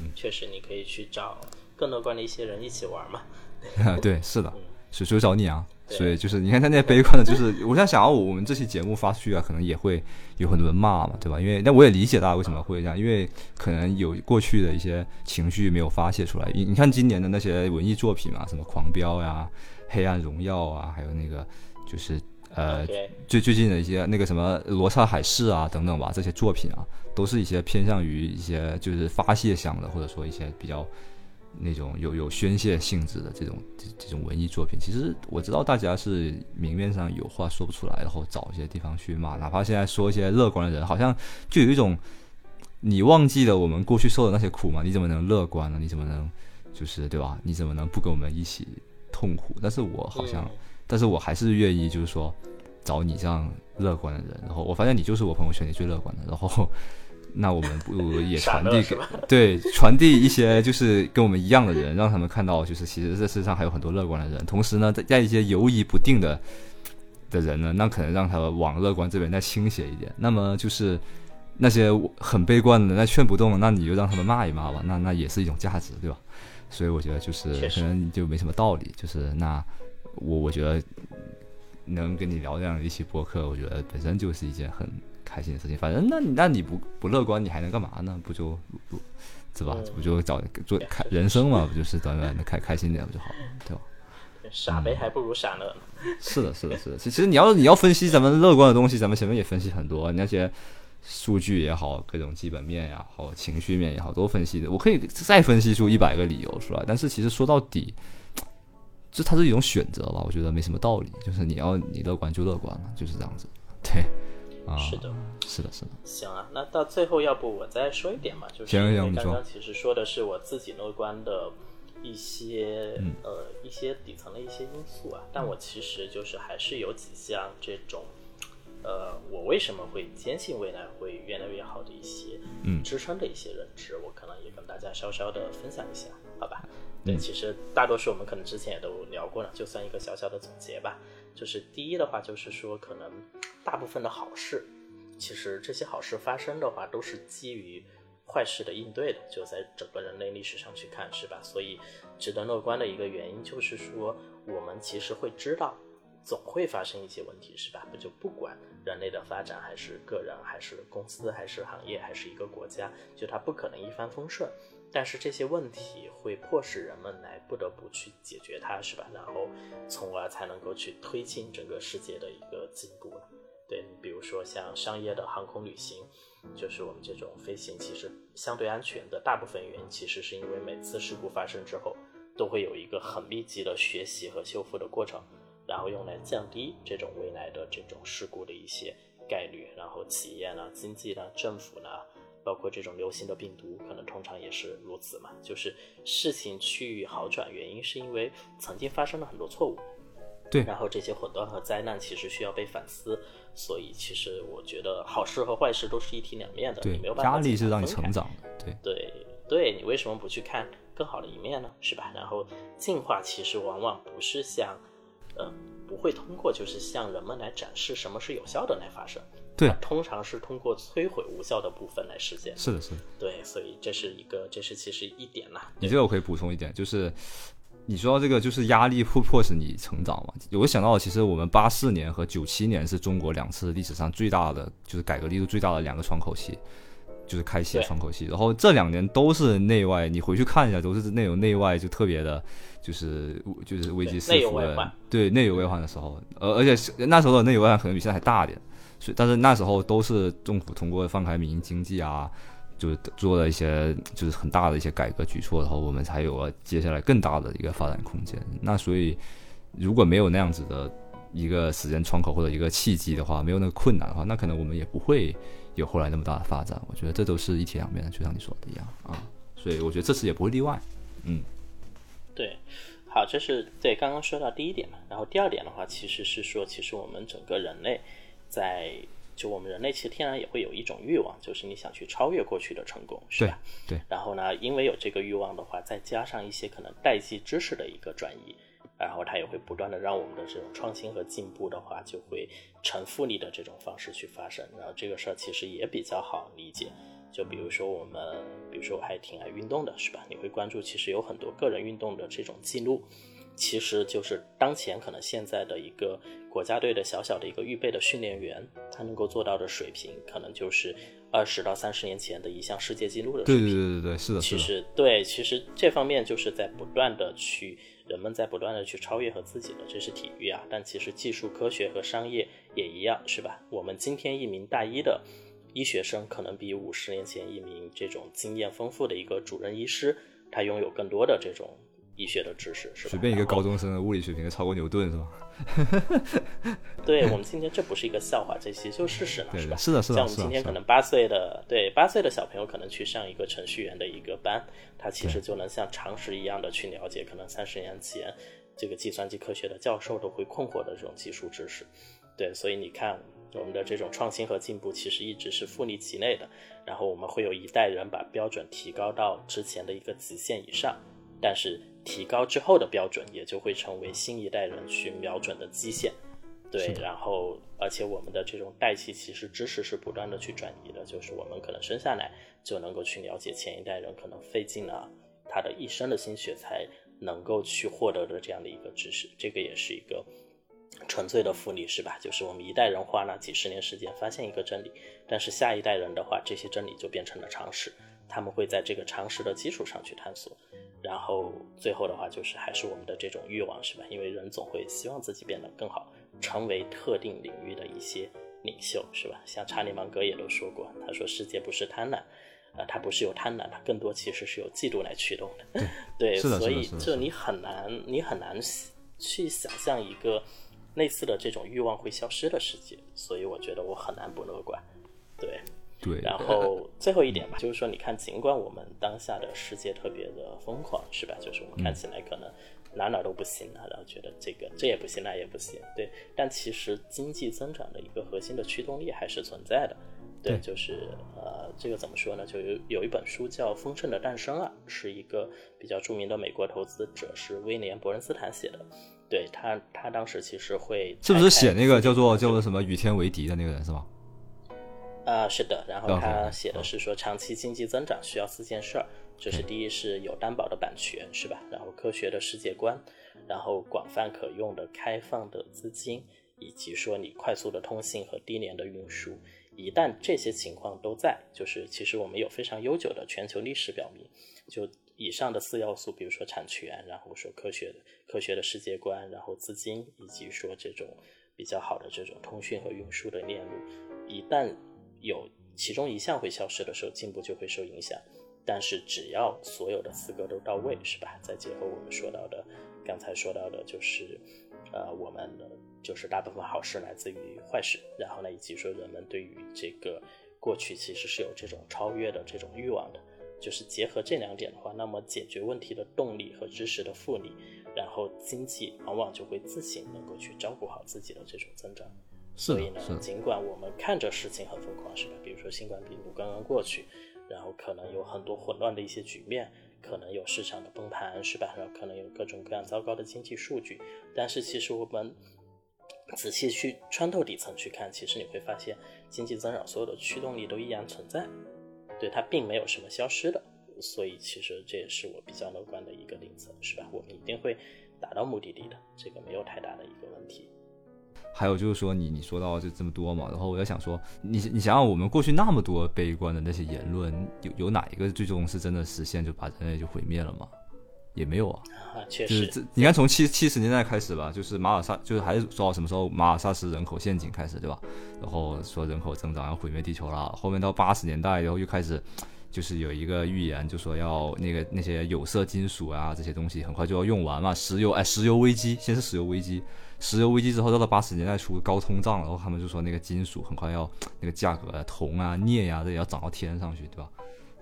嗯，确实你可以去找更乐观的一些人一起玩嘛。对，是的，谁谁找你啊？所以就是你看他那些悲观的，就是我在想要我们这期节目发出去啊，可能也会有很多人骂嘛，对吧？因为那我也理解大家为什么会这样，因为可能有过去的一些情绪没有发泄出来。你你看今年的那些文艺作品嘛，什么《狂飙》呀、《黑暗荣耀》啊，还有那个就是呃最最近的一些那个什么《罗刹海市》啊等等吧，这些作品啊，都是一些偏向于一些就是发泄向的，或者说一些比较。那种有有宣泄性质的这种这这种文艺作品，其实我知道大家是明面上有话说不出来，然后找一些地方去骂。哪怕现在说一些乐观的人，好像就有一种你忘记了我们过去受的那些苦吗？你怎么能乐观呢？你怎么能就是对吧？你怎么能不跟我们一起痛苦？但是我好像，但是我还是愿意，就是说找你这样乐观的人。然后我发现你就是我朋友圈里最乐观的。然后那我们不如也 传递给对传递一些就是跟我们一样的人，让他们看到就是其实这世上还有很多乐观的人。同时呢，在在一些犹疑不定的的人呢，那可能让他们往乐观这边再倾斜一点。那么就是那些很悲观的，那劝不动，那你就让他们骂一骂吧，那那也是一种价值，对吧？所以我觉得就是可能就没什么道理，就是那我我觉得能跟你聊这样一期播客，我觉得本身就是一件很开心的事情。反正那你那你不不乐观，你还能干嘛呢？不就不是吧？嗯不就找做开人生嘛？不就是短短的开开心点不就好了，对吧？傻呗还不如傻乐呢。是的，是的，是的。其其实你要你要分析咱们乐观的东西，咱们前面也分析很多，那些数据也好，各种基本面也好，情绪面也好，都分析的。我可以再分析出一百个理由出来，但是其实说到底，这它是一种选择吧，我觉得没什么道理。就是你要你乐观就乐观了，就是这样子。对，啊，是的，是的，是的。行啊，那到最后要不我再说一点嘛，就是因为刚刚其实说的是我自己乐观的一些、嗯。呃一些底层的一些因素啊，但我其实就是还是有几项这种呃我为什么会坚信未来会越来越好的一些嗯。支撑的一些认知，我可能也跟大家稍稍的分享一下，好吧？对，嗯其实大多数我们可能之前也都聊过了，就算一个小小的总结吧。就是第一的话，就是说可能大部分的好事，其实这些好事发生的话，都是基于坏事的应对的，就在整个人类历史上去看，是吧？所以值得乐观的一个原因就是说，我们其实会知道，总会发生一些问题，是吧？不就不管人类的发展，还是个人，还是公司，还是行业，还是一个国家，就它不可能一帆风顺。但是这些问题会迫使人们来不得不去解决它，是吧？然后从而才能够去推进整个世界的一个进步。对比如说像商业的航空旅行，就是我们这种飞行其实相对安全的大部分原因，其实是因为每次事故发生之后，都会有一个很密集的学习和修复的过程，然后用来降低这种未来的这种事故的一些概率。然后企业呢、经济呢、政府呢，包括这种流行的病毒，可能通常也是如此嘛。就是事情趋于好转，原因是因为曾经发生了很多错误，对然后这些混乱和灾难其实需要被反思，所以其实我觉得好事和坏事都是一体两面的，你没有，办法压力是让你成长的，对。对对，你为什么不去看更好的一面呢？是吧？然后进化其实往往不是像，呃，不会通过就是向人们来展示什么是有效的来发生，对通常是通过摧毁无效的部分来实现。是的，是的。对，所以这是一个，这是其实一点啦。你这个我可以补充一点，就是你说到这个，就是压力会迫使你成长嘛。我想到，其实我们八四年和九七年是中国两次历史上最大的，就是改革力度最大的两个窗口期，就是开启的窗口期。然后这两年都是内外，你回去看一下，都是内有内外就特别的，就是就是危机四伏的外患，对内有外患的时候，而而且是那时候的内有外患可能比现在还大一点。所以，但是那时候都是政府通过放开民营经济啊，就做了一些就是很大的一些改革举措，然后我们才有了接下来更大的一个发展空间。那所以，如果没有那样子的一个时间窗口或者一个契机的话，没有那个困难的话，那可能我们也不会有后来那么大的发展。我觉得这都是一体两面的，就像你说的一样啊。所以我觉得这次也不会例外。嗯，对，好，这是对刚刚说到第一点嘛，然后第二点的话，其实是说，其实我们整个人类在就我们人类其实天然也会有一种欲望，就是你想去超越过去的成功，是吧？对对然后呢，因为有这个欲望的话，再加上一些可能代际知识的一个转移，然后它也会不断的让我们的这种创新和进步的话，就会呈复利的这种方式去发生。然后这个事儿其实也比较好理解。就比如说我们，比如说我还挺爱运动的，是吧？你会关注，其实有很多个人运动的这种记录，其实就是当前可能现在的一个国家队的小小的一个预备的训练员，他能够做到的水平，可能就是二十到三十年前的一项世界纪录的水平。对对对对，是的，其，实对，其实这方面就是在不断的去，人们在不断的去超越和自己的，这是体育啊。但其实技术、科学和商业也一样，是吧？我们今天一名大一的医学生，可能比五十年前一名这种经验丰富的一个主任医师，他拥有更多的这种医学的知识，是吧？随便一个高中生的物理水平就超过牛顿是吧？对我们今天这不是一个笑话，这其实就是事实了，是吧？是的是的像我们今天可能八岁的，对八岁的小朋友可能去上一个程序员的一个班，他其实就能像常识一样的去了解，可能三十年前这个计算机科学的教授都会困惑的这种技术知识。对，所以你看，我们的这种创新和进步其实一直是复利其内的，然后我们会有一代人把标准提高到之前的一个极限以上，但是提高之后的标准也就会成为新一代人去瞄准的基线。对，然后而且我们的这种代际其实知识是不断的去转移的，就是我们可能生下来就能够去了解前一代人可能费尽了他的一生的心血才能够去获得的这样的一个知识，这个也是一个。纯粹的复利是吧？就是我们一代人花了几十年时间发现一个真理，但是下一代人的话，这些真理就变成了常识，他们会在这个常识的基础上去探索，然后最后的话就是还是我们的这种欲望是吧？因为人总会希望自己变得更好，成为特定领域的一些领袖是吧？像查理芒格也都说过，他说世界不是贪婪，呃，它不是由贪婪，它更多其实是由嫉妒来驱动的。对，所以就你很难，你很难去想象一个。类似的这种欲望会消失的世界，所以我觉得我很难不乐观。对对，然后最后一点吧，就是说，你看，尽管我们当下的世界特别的疯狂，是吧？就是我们看起来可能哪哪都不行啊，然后觉得这个这也不行，那也不行，对。但其实经济增长的一个核心的驱动力还是存在的。对，就是呃，这个怎么说呢？就有有一本书叫《丰盛的诞生》啊，是一个比较著名的美国投资者，是威廉·伯恩斯坦写的。对他，他当时其实会是不是写那个叫做叫做什么与天为敌的那个人是吗？啊，是的。然后他写的是说，长期经济增长需要四件事儿，就是第一是有担保的版权，是吧？然后科学的世界观，然后广泛可用的开放的资金，以及说你快速的通信和低廉的运输。一旦这些情况都在，就是其实我们有非常悠久的全球历史表明，就。以上的四要素，比如说产权，然后说科学的科学的世界观，然后资金，以及说这种比较好的这种通讯和运输的链路，一旦有其中一项会消失的时候，进步就会受影响。但是只要所有的四个都到位，是吧？再结合我们说到的，刚才说到的，就是呃，我们的就是大部分好事来自于坏事，然后呢，以及说人们对于这个过去其实是有这种超越的这种欲望的。就是结合这两点的话，那么解决问题的动力和知识的复利，然后经济往往就会自行能够去照顾好自己的这种增长。所以呢，尽管我们看着事情很疯狂，是吧？比如说新冠病毒刚刚过去，然后可能有很多混乱的一些局面，可能有市场的崩盘，是吧？然后可能有各种各样糟糕的经济数据，但是其实我们仔细去穿透底层去看，其实你会发现经济增长所有的驱动力都依然存在。对它并没有什么消失的，所以其实这也是我比较乐观的一个顶层，是吧？我们一定会达到目的地的，这个没有太大的一个问题。还有就是说，你你说到就这么多嘛，然后我在想说，你你想想，我们过去那么多悲观的那些言论，有有哪一个最终是真的实现，就把人类就毁灭了吗？也没有啊。啊，确实。就是你看，从七七十年代开始吧，就是马尔萨，就是还是说什么时候马尔萨斯人口陷阱开始，对吧？然后说人口增长要毁灭地球了。后面到八十年代，然后又开始，就是有一个预言，就说要那个那些有色金属啊这些东西很快就要用完嘛。石油，哎，石油危机，先是石油危机，石油危机之后到了八十年代初高通胀，然后他们就说那个金属很快要那个价格，铜啊、镍呀这也要涨到天上去，对吧？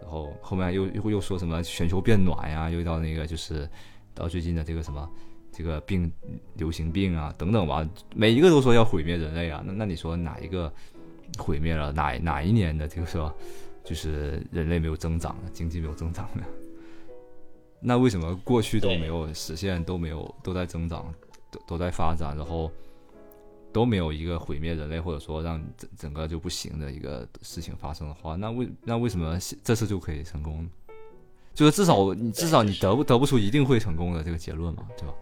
然后后面又又又说什么全球变暖呀，又到那个就是。到最近的这个什么，这个病流行病啊等等吧，每一个都说要毁灭人类啊。那那你说哪一个毁灭了？哪哪一年的这个说就是人类没有增长，经济没有增长呢？那为什么过去都没有实现，都没有都在增长，都都在发展，然后都没有一个毁灭人类或者说让整整个就不行的一个事情发生的话，那为那为什么这次就可以成功？就是至少你至少你得不得不出一定会成功的这个结论嘛，对吧？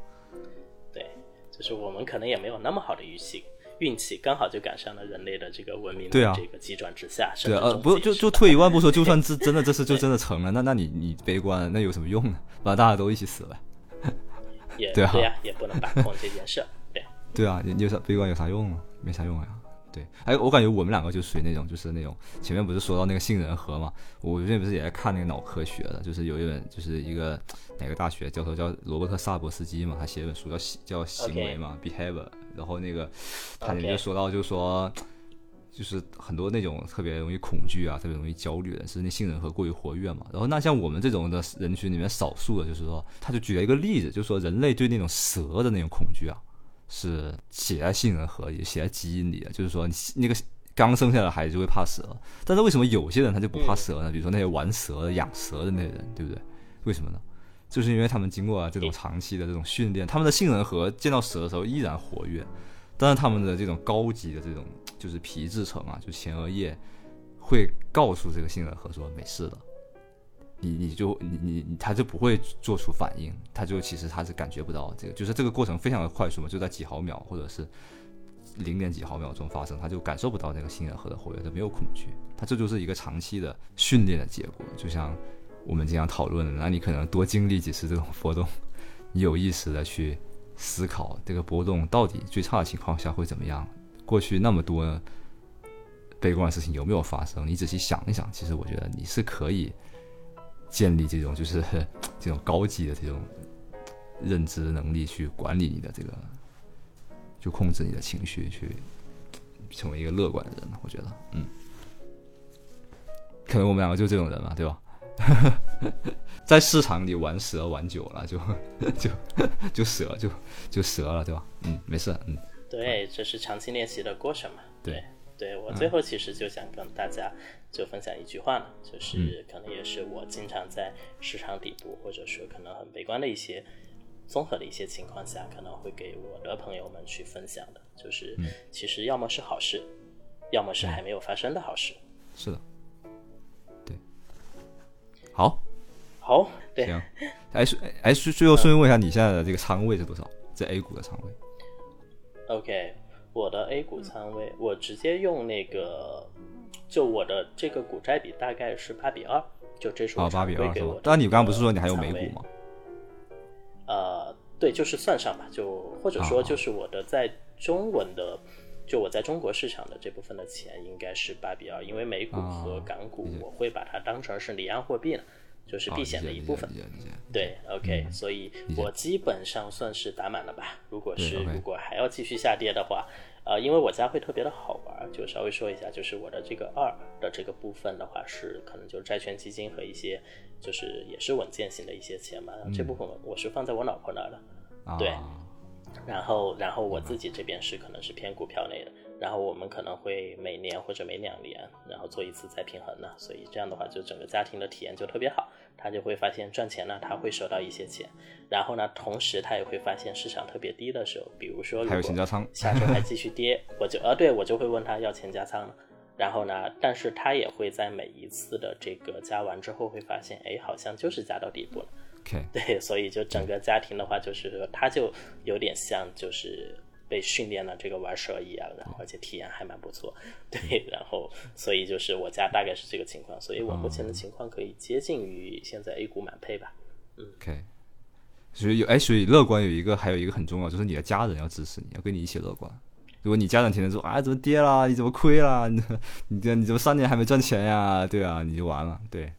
对，就是我们可能也没有那么好的运气，运气刚好就赶上了人类的这个文明的这个急转直下。对啊，不就就退一万步说，就算这真的这次就真的成了，那那你你悲观那有什么用呢？把大家都一起死了，也对啊，也不能把控这件事。对 对啊，有啥悲观有啥用啊？没啥用呀。对，哎，我感觉我们两个就属于那种，就是那种前面不是说到那个杏仁核嘛，我最近不是也在看那个脑科学的，就是有一本，就是一个哪个大学教授叫罗伯特萨博斯基嘛，他写一本书叫叫行为嘛，behavior，然后那个他里面就说到，就说就是很多那种特别容易恐惧啊，特别容易焦虑的是那杏仁核过于活跃嘛，然后那像我们这种的人群里面少数的，就是说他就举了一个例子，就是说人类对那种蛇的那种恐惧啊。是写在杏仁核里、写在基因里的，就是说你那个刚生下来的孩子就会怕蛇。但是为什么有些人他就不怕蛇呢？比如说那些玩蛇、养蛇的那些人，对不对？为什么呢？就是因为他们经过这种长期的这种训练，他们的杏仁核见到蛇的时候依然活跃，但是他们的这种高级的这种就是皮质层啊，就前额叶会告诉这个杏仁核说没事的。你你就你你他就不会做出反应，他就其实他是感觉不到这个，就是这个过程非常的快速嘛，就在几毫秒或者是零点几毫秒钟发生，他就感受不到那个杏仁核的活跃，他没有恐惧，他这就是一个长期的训练的结果。就像我们经常讨论的，那你可能多经历几次这种波动，你有意识的去思考这个波动到底最差的情况下会怎么样，过去那么多悲观的事情有没有发生？你仔细想一想，其实我觉得你是可以。建立这种就是 这种高级的这种认知能力，去管理你的这个，就控制你的情绪，去成为一个乐观的人。我觉得，嗯，可能我们两个就这种人嘛，对吧？在市场里玩蛇玩久了，就 就就蛇就就蛇了，对吧？嗯，没事，嗯。对，这是长期练习的过程嘛？对。对我最后其实就想跟大家就分享一句话呢，就是可能也是我经常在市场底部或者说可能很悲观的一些综合的一些情况下，可能会给我的朋友们去分享的，就是其实要么是好事，要么是还没有发生的好事。是的，对，好，好，对，行，哎，哎，最后顺便问一下，你现在的这个仓位是多少？在 A 股的仓位？OK。我的 A 股仓位，我直接用那个，就我的这个股债比大概是八比二，就这是我八比二给我。但你刚刚不是说你还有美股吗？呃，对，就是算上吧，就或者说就是我的在中文的，就我在中国市场的这部分的钱应该是八比二，因为美股和港股我会把它当成是离岸货币了。就是避险的一部分，对，OK，所以我基本上算是打满了吧。如果是如果还要继续下跌的话，呃，因为我家会特别的好玩，就稍微说一下，就是我的这个二的这个部分的话，是可能就是债券基金和一些就是也是稳健型的一些钱嘛。这部分我是放在我老婆那儿的，对。然后，然后我自己这边是可能是偏股票类的。然后我们可能会每年或者每两年，然后做一次再平衡呢，所以这样的话，就整个家庭的体验就特别好。他就会发现赚钱呢，他会收到一些钱，然后呢，同时他也会发现市场特别低的时候，比如说还有钱加仓，下周还 继续跌，我就呃，对我就会问他要钱加仓了。然后呢，但是他也会在每一次的这个加完之后，会发现，哎，好像就是加到底部了。对，所以就整个家庭的话，就是说他就有点像就是。被训练了这个玩蛇一样，然后而且体验还蛮不错，对，然后所以就是我家大概是这个情况，所以我目前的情况可以接近于现在 A 股满配吧，嗯，OK，所以有哎，所以乐观有一个还有一个很重要，就是你的家人要支持你，要跟你一起乐观。如果你家长天天说啊怎么跌啦，你怎么亏啦，你 你这你怎么三年还没赚钱呀？对啊，你就完了，对。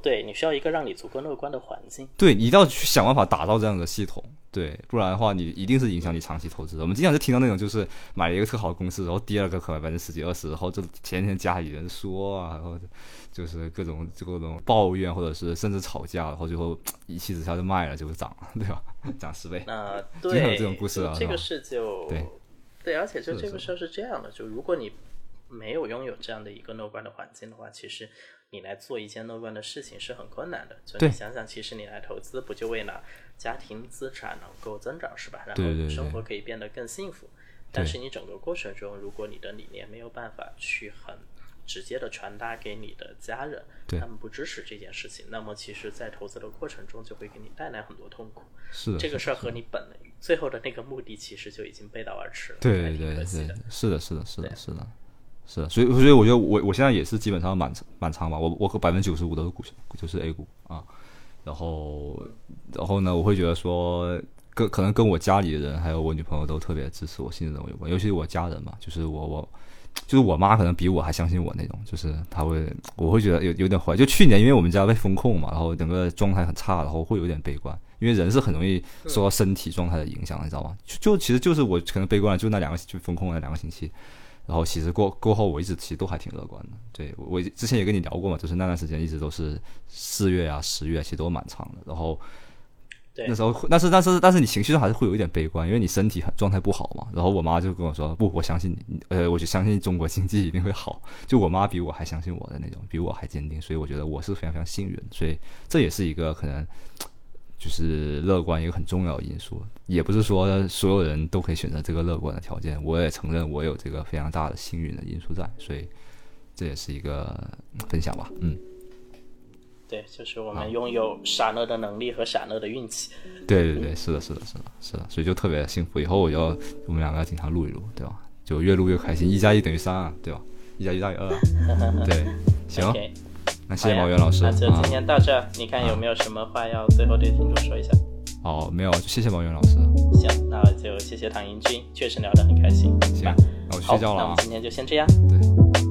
对你需要一个让你足够乐观的环境，对你一定要去想办法打造这样的系统，对，不然的话你一定是影响你长期投资。我们经常就听到那种就是买了一个特好的公司，然后第二个可能百分之十几二十，然后就天天家里人说啊，然后就是各种各种抱怨，或者是甚至吵架，然后最后一气之下就卖了，就涨了，对吧？涨十倍，那对这种故事啊，这个事就对对，而且就这个事儿是这样的，就如果你没有拥有这样的一个乐观的环境的话，其实。你来做一件乐观的事情是很困难的，所以你想想，其实你来投资不就为了家庭资产能够增长是吧？然后生活可以变得更幸福。但是你整个过程中，如果你的理念没有办法去很直接的传达给你的家人，他们不支持这件事情，那么其实，在投资的过程中就会给你带来很多痛苦。是，这个事儿和你本最后的那个目的其实就已经背道而驰了。对对对对，是的，是的，是的，是的。是，所以所以我觉得我我现在也是基本上满仓满仓吧，我我和百分之九十五都是股，就是 A 股啊，然后然后呢，我会觉得说跟可能跟我家里的人还有我女朋友都特别支持我、信任我有关，尤其是我家人嘛，就是我我就是我妈可能比我还相信我那种，就是她会我会觉得有有点怀疑，就去年因为我们家被风控嘛，然后整个状态很差，然后会有点悲观，因为人是很容易受到身体状态的影响，你知道吗？就就其实就是我可能悲观了就那两个就风控那两个星期。然后其实过过后，我一直其实都还挺乐观的。对我之前也跟你聊过嘛，就是那段时间一直都是四月啊、十月，其实都蛮长的。然后那时候，但是但是但是你情绪上还是会有一点悲观，因为你身体很状态不好嘛。然后我妈就跟我说：“不，我相信你，呃，我就相信中国经济一定会好。”就我妈比我还相信我的那种，比我还坚定，所以我觉得我是非常非常幸运。所以这也是一个可能就是乐观一个很重要的因素。也不是说所有人都可以选择这个乐观的条件，我也承认我有这个非常大的幸运的因素在，所以这也是一个分享吧。嗯，对，就是我们拥有闪乐的能力和闪乐的运气。对对对，是的，是的，是的，是的，所以就特别幸福。以后我就我们两个要经常录一录，对吧？就越录越开心，一加一等于三啊，对吧？一加一大于二啊。对，行那谢谢毛源老师那就啊今。天到这儿，你看有没有什么话要最后对听众说一下？哦，没有，就谢谢毛源老师。行，那就谢谢唐英军，确实聊得很开心。行，那我睡觉了啊那我们。今天就先这样。对。